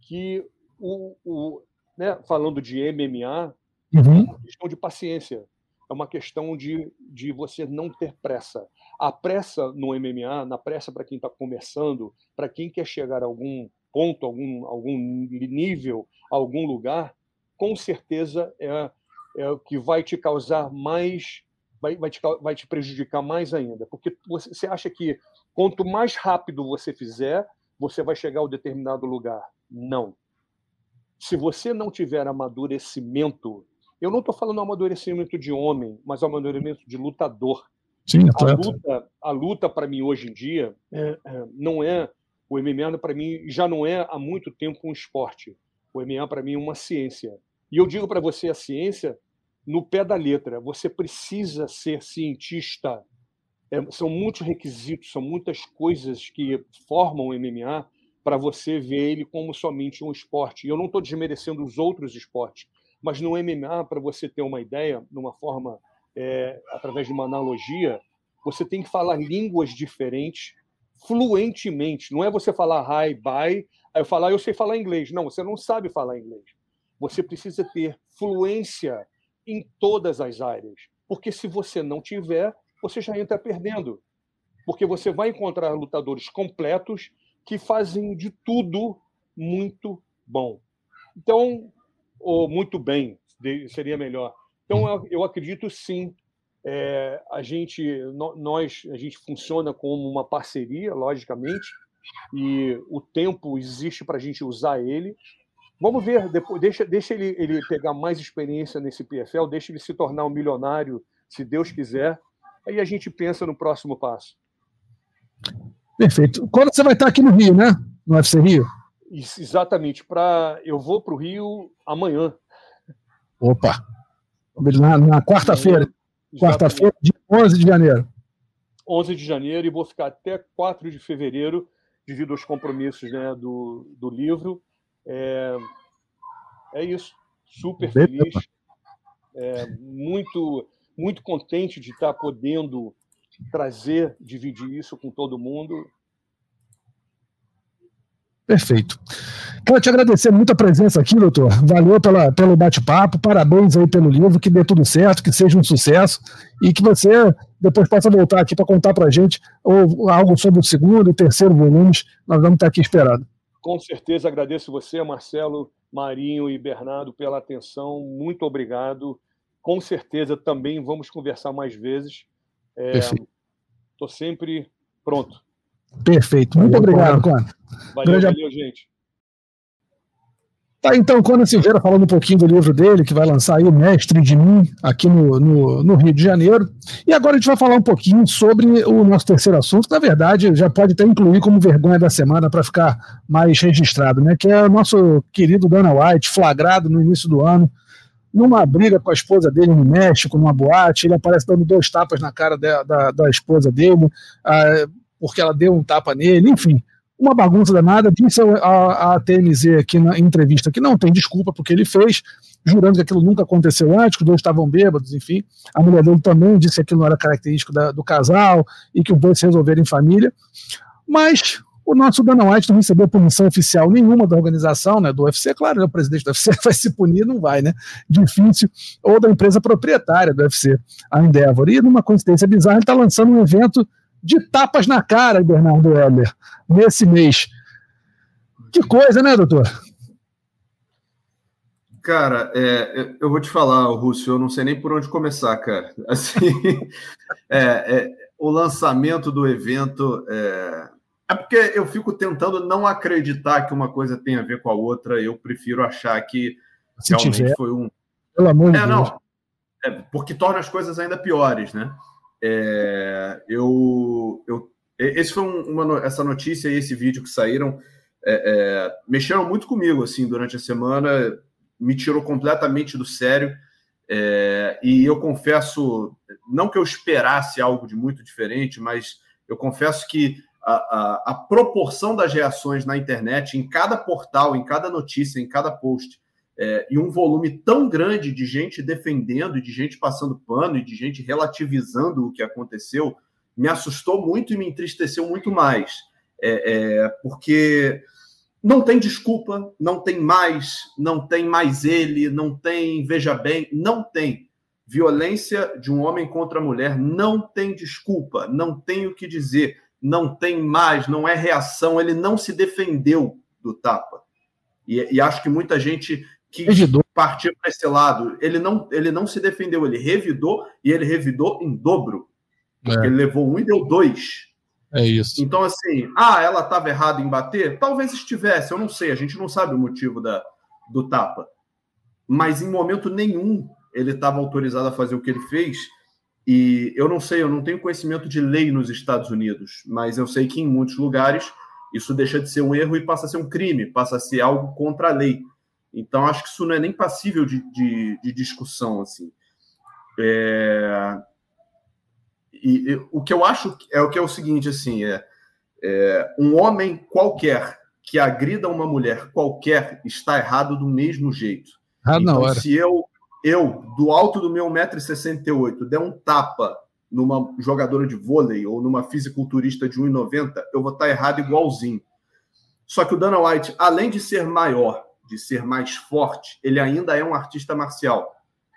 que o, o né, falando de MMA, uhum. é uma questão de paciência, é uma questão de, de você não ter pressa. A pressa no MMA, na pressa para quem está começando, para quem quer chegar a algum ponto, algum, algum nível, algum lugar, com certeza é, é o que vai te causar mais, vai, vai, te, vai te prejudicar mais ainda, porque você, você acha que Quanto mais rápido você fizer, você vai chegar a um determinado lugar. Não. Se você não tiver amadurecimento, eu não estou falando amadurecimento de homem, mas amadurecimento de lutador. Sim, a luta, a luta para mim hoje em dia é, é, não é o MMA para mim já não é há muito tempo um esporte. O MMA para mim é uma ciência. E eu digo para você a ciência no pé da letra. Você precisa ser cientista é, são muitos requisitos, são muitas coisas que formam o MMA para você ver ele como somente um esporte. E eu não estou desmerecendo os outros esportes, mas no MMA, para você ter uma ideia, numa forma, é, através de uma analogia, você tem que falar línguas diferentes fluentemente. Não é você falar hi, bye, aí eu falar eu sei falar inglês. Não, você não sabe falar inglês. Você precisa ter fluência em todas as áreas. Porque se você não tiver, você já entra perdendo. Porque você vai encontrar lutadores completos que fazem de tudo muito bom. Então, ou muito bem, seria melhor. Então, eu acredito sim. É, a gente, nós, a gente funciona como uma parceria, logicamente, e o tempo existe para a gente usar ele. Vamos ver, depois, deixa, deixa ele, ele pegar mais experiência nesse PFL, deixa ele se tornar um milionário, se Deus quiser, Aí a gente pensa no próximo passo. Perfeito. Quando você vai estar aqui no Rio, né? No UFC Rio? Isso, exatamente. Pra... Eu vou para o Rio amanhã. Opa! Na, na quarta-feira. Quarta-feira, dia 11 de janeiro. 11 de janeiro e vou ficar até 4 de fevereiro, devido aos compromissos né, do, do livro. É, é isso. Super feliz. É, muito muito contente de estar podendo trazer, dividir isso com todo mundo. Perfeito. Quero te agradecer muito a presença aqui, doutor. Valeu pela, pelo bate-papo, parabéns aí pelo livro, que dê tudo certo, que seja um sucesso e que você depois possa voltar aqui para contar para a gente ou algo sobre o segundo e terceiro volumes. Nós vamos estar aqui esperando. Com certeza agradeço você, Marcelo, Marinho e Bernardo pela atenção. Muito obrigado com certeza também vamos conversar mais vezes. Estou é, sempre pronto. Perfeito. Muito valeu, obrigado, Conan. Valeu, Grande... valeu, gente. Tá, então, Conan Silveira falando um pouquinho do livro dele, que vai lançar aí, o Mestre de Mim, aqui no, no, no, Rio de Janeiro. E agora a gente vai falar um pouquinho sobre o nosso terceiro assunto, que na verdade já pode até incluir como vergonha da semana para ficar mais registrado, né? Que é o nosso querido Dana White, flagrado no início do ano, numa briga com a esposa dele no México, numa boate. Ele aparece dando dois tapas na cara da, da, da esposa dele, ah, porque ela deu um tapa nele, enfim uma bagunça danada. Disse a, a TMZ aqui na entrevista que não tem desculpa porque ele fez, jurando que aquilo nunca aconteceu antes, que os dois estavam bêbados, enfim. A mulher dele também disse que aquilo não era característico da, do casal e que os dois se resolveram em família. Mas o nosso Dana White não recebeu punição oficial nenhuma da organização, né, do UFC, claro, né, o presidente do UFC vai se punir, não vai, né, difícil, ou da empresa proprietária do UFC, a Endeavor. E numa coincidência bizarra, ele está lançando um evento de tapas na cara, Bernardo Heller, nesse mês. Que coisa, né, doutor? Cara, é, eu vou te falar, Rússio, eu não sei nem por onde começar, cara. Assim, é, é, o lançamento do evento é, é porque eu fico tentando não acreditar que uma coisa tem a ver com a outra. Eu prefiro achar que Se realmente tiver, foi um. Pelo amor de é, Deus. Não, é, porque torna as coisas ainda piores, né? É, eu, eu, esse foi uma, essa notícia e esse vídeo que saíram é, é, mexeram muito comigo assim durante a semana, me tirou completamente do sério. É, e eu confesso, não que eu esperasse algo de muito diferente, mas eu confesso que a, a, proporção das reações na internet, em cada portal, em cada notícia, em cada post, é, e um volume tão grande de gente defendendo, de gente passando pano e de gente relativizando o que aconteceu, me assustou muito e me entristeceu muito mais. É, é, porque não tem desculpa, não tem mais, não tem mais ele, não tem, veja bem, não tem. Violência de um homem contra a mulher não tem desculpa, não tem o que dizer, não tem mais, não é reação, ele não se defendeu do tapa. E, e acho que muita gente que revidou. partiu para esse lado. Ele não, ele não se defendeu, ele revidou e ele revidou em dobro. É. Ele levou um e deu dois. É isso. Então, assim, ah, ela estava errada em bater? Talvez estivesse, eu não sei, a gente não sabe o motivo da, do tapa. Mas em momento nenhum ele estava autorizado a fazer o que ele fez. E eu não sei, eu não tenho conhecimento de lei nos Estados Unidos, mas eu sei que em muitos lugares isso deixa de ser um erro e passa a ser um crime, passa a ser algo contra a lei. Então, acho que isso não é nem passível de, de, de discussão. assim. É... E, e, o que eu acho é o que é o seguinte, assim, é, é, um homem qualquer que agrida uma mulher qualquer está errado do mesmo jeito. Ah, então, se eu, eu, do alto do meu 1,68m, der um tapa numa jogadora de vôlei ou numa fisiculturista de 1,90m, eu vou estar errado igualzinho. Só que o Dana White, além de ser maior de ser mais forte, ele ainda é um artista marcial.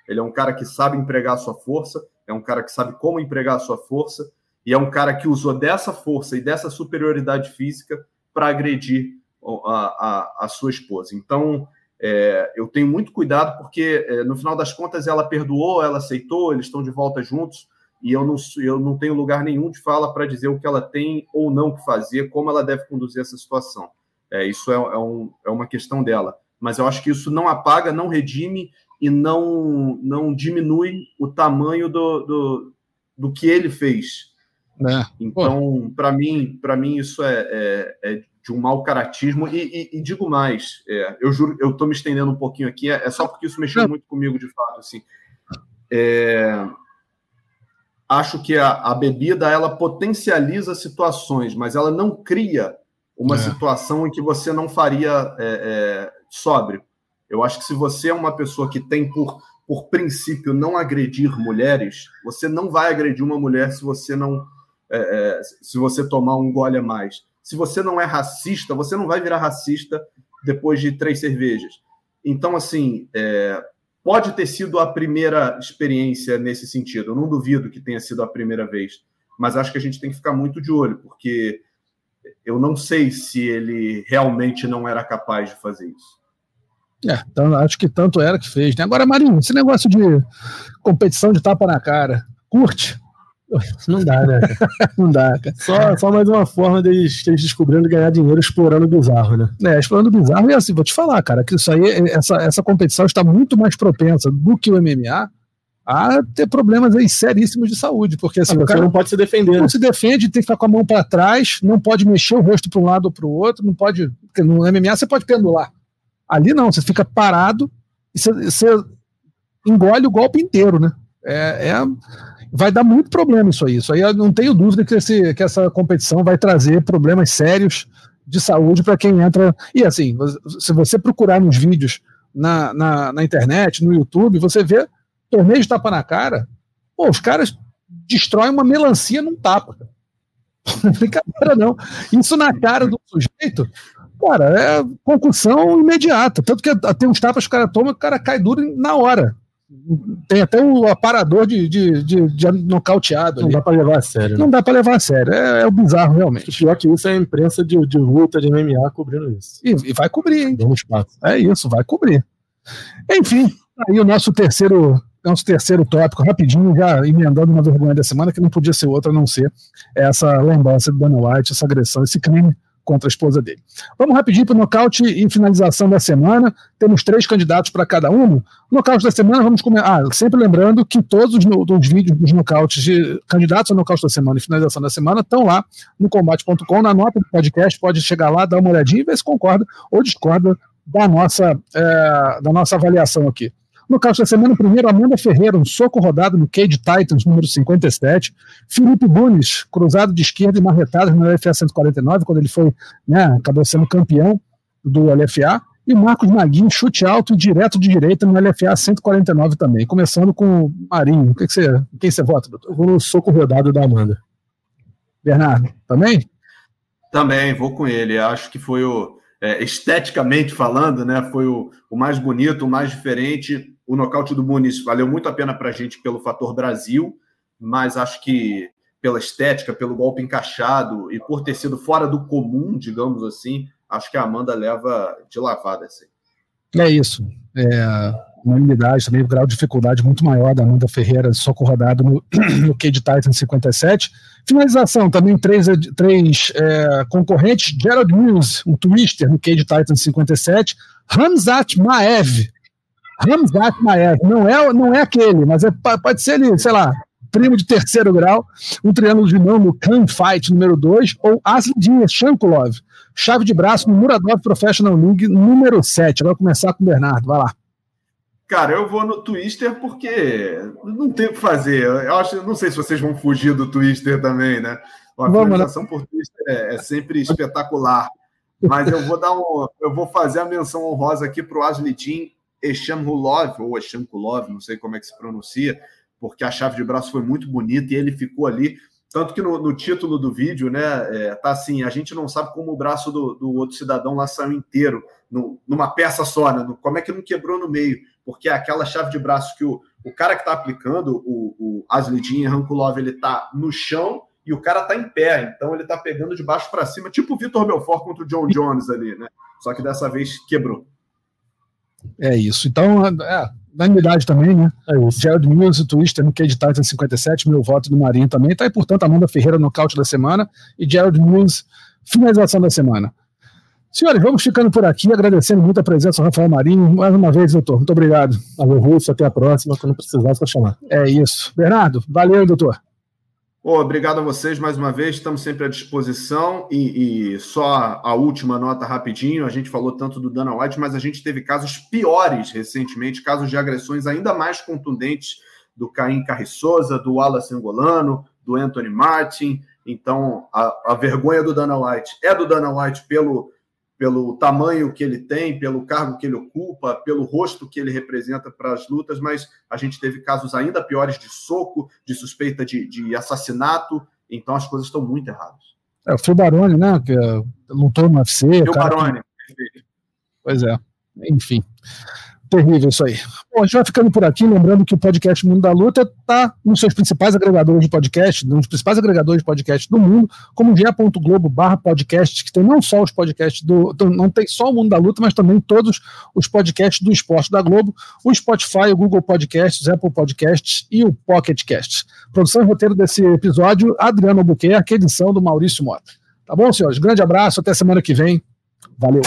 Ele é um cara que sabe empregar a sua força, é um cara que sabe como empregar a sua força, e é um cara que usou dessa força e dessa superioridade física para agredir a, a, a, sua esposa. Então, é, eu tenho muito cuidado, porque é, no final das contas ela perdoou, ela aceitou, eles estão de volta juntos, e eu não, eu não tenho lugar nenhum de fala para dizer o que ela tem ou não que fazer, como ela deve conduzir essa situação. É, isso é, é, um, é uma questão dela mas eu acho que isso não apaga, não redime e não, não diminui o tamanho do, do, do que ele fez. É. Então, para mim, para mim isso é, é, é, de um mau caratismo e, e, e digo mais, é, eu juro, eu estou me estendendo um pouquinho aqui, é, é, só porque isso mexeu muito comigo de fato, assim. É, acho que a, a, bebida ela potencializa situações, mas ela não cria uma situação em que você não faria sóbrio. Eu acho que se você é uma pessoa que tem por, por princípio não agredir mulheres, você não vai agredir uma mulher se você não é, é, se você tomar um gole a mais. Se você não é racista, você não vai virar racista depois de três cervejas. Então, assim, é, pode ter sido a primeira experiência nesse sentido. Eu não duvido que tenha sido a primeira vez, mas acho que a gente tem que ficar muito de olho, porque eu não sei se ele realmente não era capaz de fazer isso. É, então, acho que tanto era que fez. Né? Agora, Marinho, esse negócio de competição de tapa na cara, curte? Não dá, né? Não dá, cara. Só, só mais uma forma deles, eles descobrindo ganhar dinheiro explorando o bizarro, né? É, explorando o bizarro. E assim, vou te falar, cara, que isso aí, essa, essa competição está muito mais propensa do que o MMA a ter problemas aí seríssimos de saúde, porque assim, Ah, o cara não pode se defender. né? não se defende, tem que ficar com a mão para trás, não pode mexer o rosto para um lado ou para o outro, não pode. No MMA você pode pendular. Ali não, você fica parado e você, você engole o golpe inteiro, né? É, é- vai dar muito problema isso aí. Isso aí eu não tenho dúvida que, esse, que essa competição vai trazer problemas sérios de saúde para quem entra. E assim, se você procurar nos vídeos na, na, na internet, no YouTube, você vê torneio de tapa na cara. Pô, os caras destroem uma melancia num tapa. Não é brincadeira, não. Isso na cara do sujeito, cara, é concussão imediata. Tanto que tem uns tapas que o cara toma que o cara cai duro na hora. Tem até o aparador de, de, de, de nocauteado Não ali. dá pra levar a sério. Né? Não dá pra levar a sério. É, é o bizarro, O realmente. pior que isso é a imprensa de, de luta de MMA cobrindo isso. E, e vai cobrir, hein? Espaço. É isso, vai cobrir. Enfim, aí o nosso terceiro, nosso terceiro tópico, rapidinho, já emendando uma vergonha da semana, que não podia ser outra a não ser essa lambança do Dana White, essa agressão, esse crime contra a esposa dele. Vamos rapidinho para o nocaute e finalização da semana. Temos três candidatos para cada um. Nocaute da semana, vamos começar. Ah, sempre lembrando que todos os, vídeos dos nocautes de candidatos ao nocaute da semana e finalização da semana estão lá no combate.com, na nota do podcast. Pode chegar lá, dar uma olhadinha e ver se concorda ou discorda da nossa, é, da nossa avaliação aqui. No caso da semana, primeiro, Amanda Ferreira, um soco rodado no Cage Titans, número 57. Felipe Bunes, cruzado de esquerda e marretado no LFA 149, quando ele foi, né, acabou sendo campeão do LFA. E Marcos Maguinho, chute alto e direto de direita no LFA 149 também. Começando com o Marinho. O que, que você, quem você vota, doutor? Eu vou no soco rodado da Amanda. Bernardo, também? Também vou com ele. Acho que foi o é, esteticamente falando, né? Foi o, o mais bonito, o mais diferente. O nocaute do Muniz valeu muito a pena para a gente pelo fator Brasil, mas acho que pela estética, pelo golpe encaixado e por ter sido fora do comum, digamos assim, acho que a Amanda leva de lavada assim. É isso. É, unanimidade também, o grau de dificuldade muito maior da Amanda Ferreira, soco rodado no, no Cade Titan 57. Finalização, também três, três é, concorrentes, Gerald Mills, um twister no Cade Titan 57, Hamzat Maev, Hamzat Maev, não é, não é aquele, mas é, pode ser ele, sei lá, primo de terceiro grau, um triângulo de mão no Khan Fight número 2, ou Aslidinha Shankulov, chave de braço no Muradov Professional League número 7. Vai começar com o Bernardo, vai lá. Cara, eu vou no Twister porque não tem o que fazer. Eu acho, não sei se vocês vão fugir do Twister também, né? A Vamos, né? por Twister é, é sempre espetacular. Mas eu vou dar um, eu vou fazer a menção honrosa aqui para o Aslitin Eshamhulov, ou Eshamkulov, não sei como é que se pronuncia, porque a chave de braço foi muito bonita e ele ficou ali. Tanto que no, no título do vídeo, né, é, tá assim: a gente não sabe como o braço do, do outro cidadão lá saiu inteiro, no- numa peça só, né? no- como é que não quebrou no meio? Porque aquela chave de braço que o, o cara que está aplicando, o, o Aslidin Rankulov, ele tá no chão e o cara tá em pé, então ele tá pegando de baixo para cima, tipo o Vitor Belfort contra o John Jones ali, né? Só que dessa vez quebrou. É isso. Então, é, unanimidade também, né? É isso. Gerald Mills e Twister no Cade Titan 57, meu voto do Marinho também. Tá, e portanto, Amanda Ferreira nocaute da semana e Gerald Mills, finalização da semana. Senhores, vamos ficando por aqui, agradecendo muito a presença do Rafael Marinho. Mais uma vez, doutor, muito obrigado. Valeu, Russo. Até a próxima. Quando precisar, só chamar. É isso. Bernardo, valeu, doutor. Ô, obrigado a vocês mais uma vez, estamos sempre à disposição. E, e só a, a última nota rapidinho: a gente falou tanto do Dana White, mas a gente teve casos piores recentemente casos de agressões ainda mais contundentes do Caim Carriçosa, do Wallace Angolano, do Anthony Martin. Então, a, a vergonha do Dana White é do Dana White pelo, pelo tamanho que ele tem, pelo cargo que ele ocupa, pelo rosto que ele representa para as lutas, mas a gente teve casos ainda piores de soco, de suspeita de, de assassinato, então as coisas estão muito erradas. É, o Phil Baroni, né? Que é, lutou no UFC. E o o cara que- perfeito. Pois é. Enfim. Terrível isso aí. Bom, a gente vai ficando por aqui, lembrando que o podcast Mundo da Luta está nos seus principais agregadores de podcast, nos principais agregadores de podcast do mundo, como o ge.globo barra podcast, que tem não só os podcasts do. Então, não tem só o Mundo da Luta, mas também todos os podcasts do esporte da Globo, o Spotify, o Google Podcasts, Apple Podcasts e o Pocket Casts. Produção e roteiro desse episódio, Adriano Albuquerque, edição do Maurício Mota. Tá bom, senhores? Grande abraço, até semana que vem. Valeu.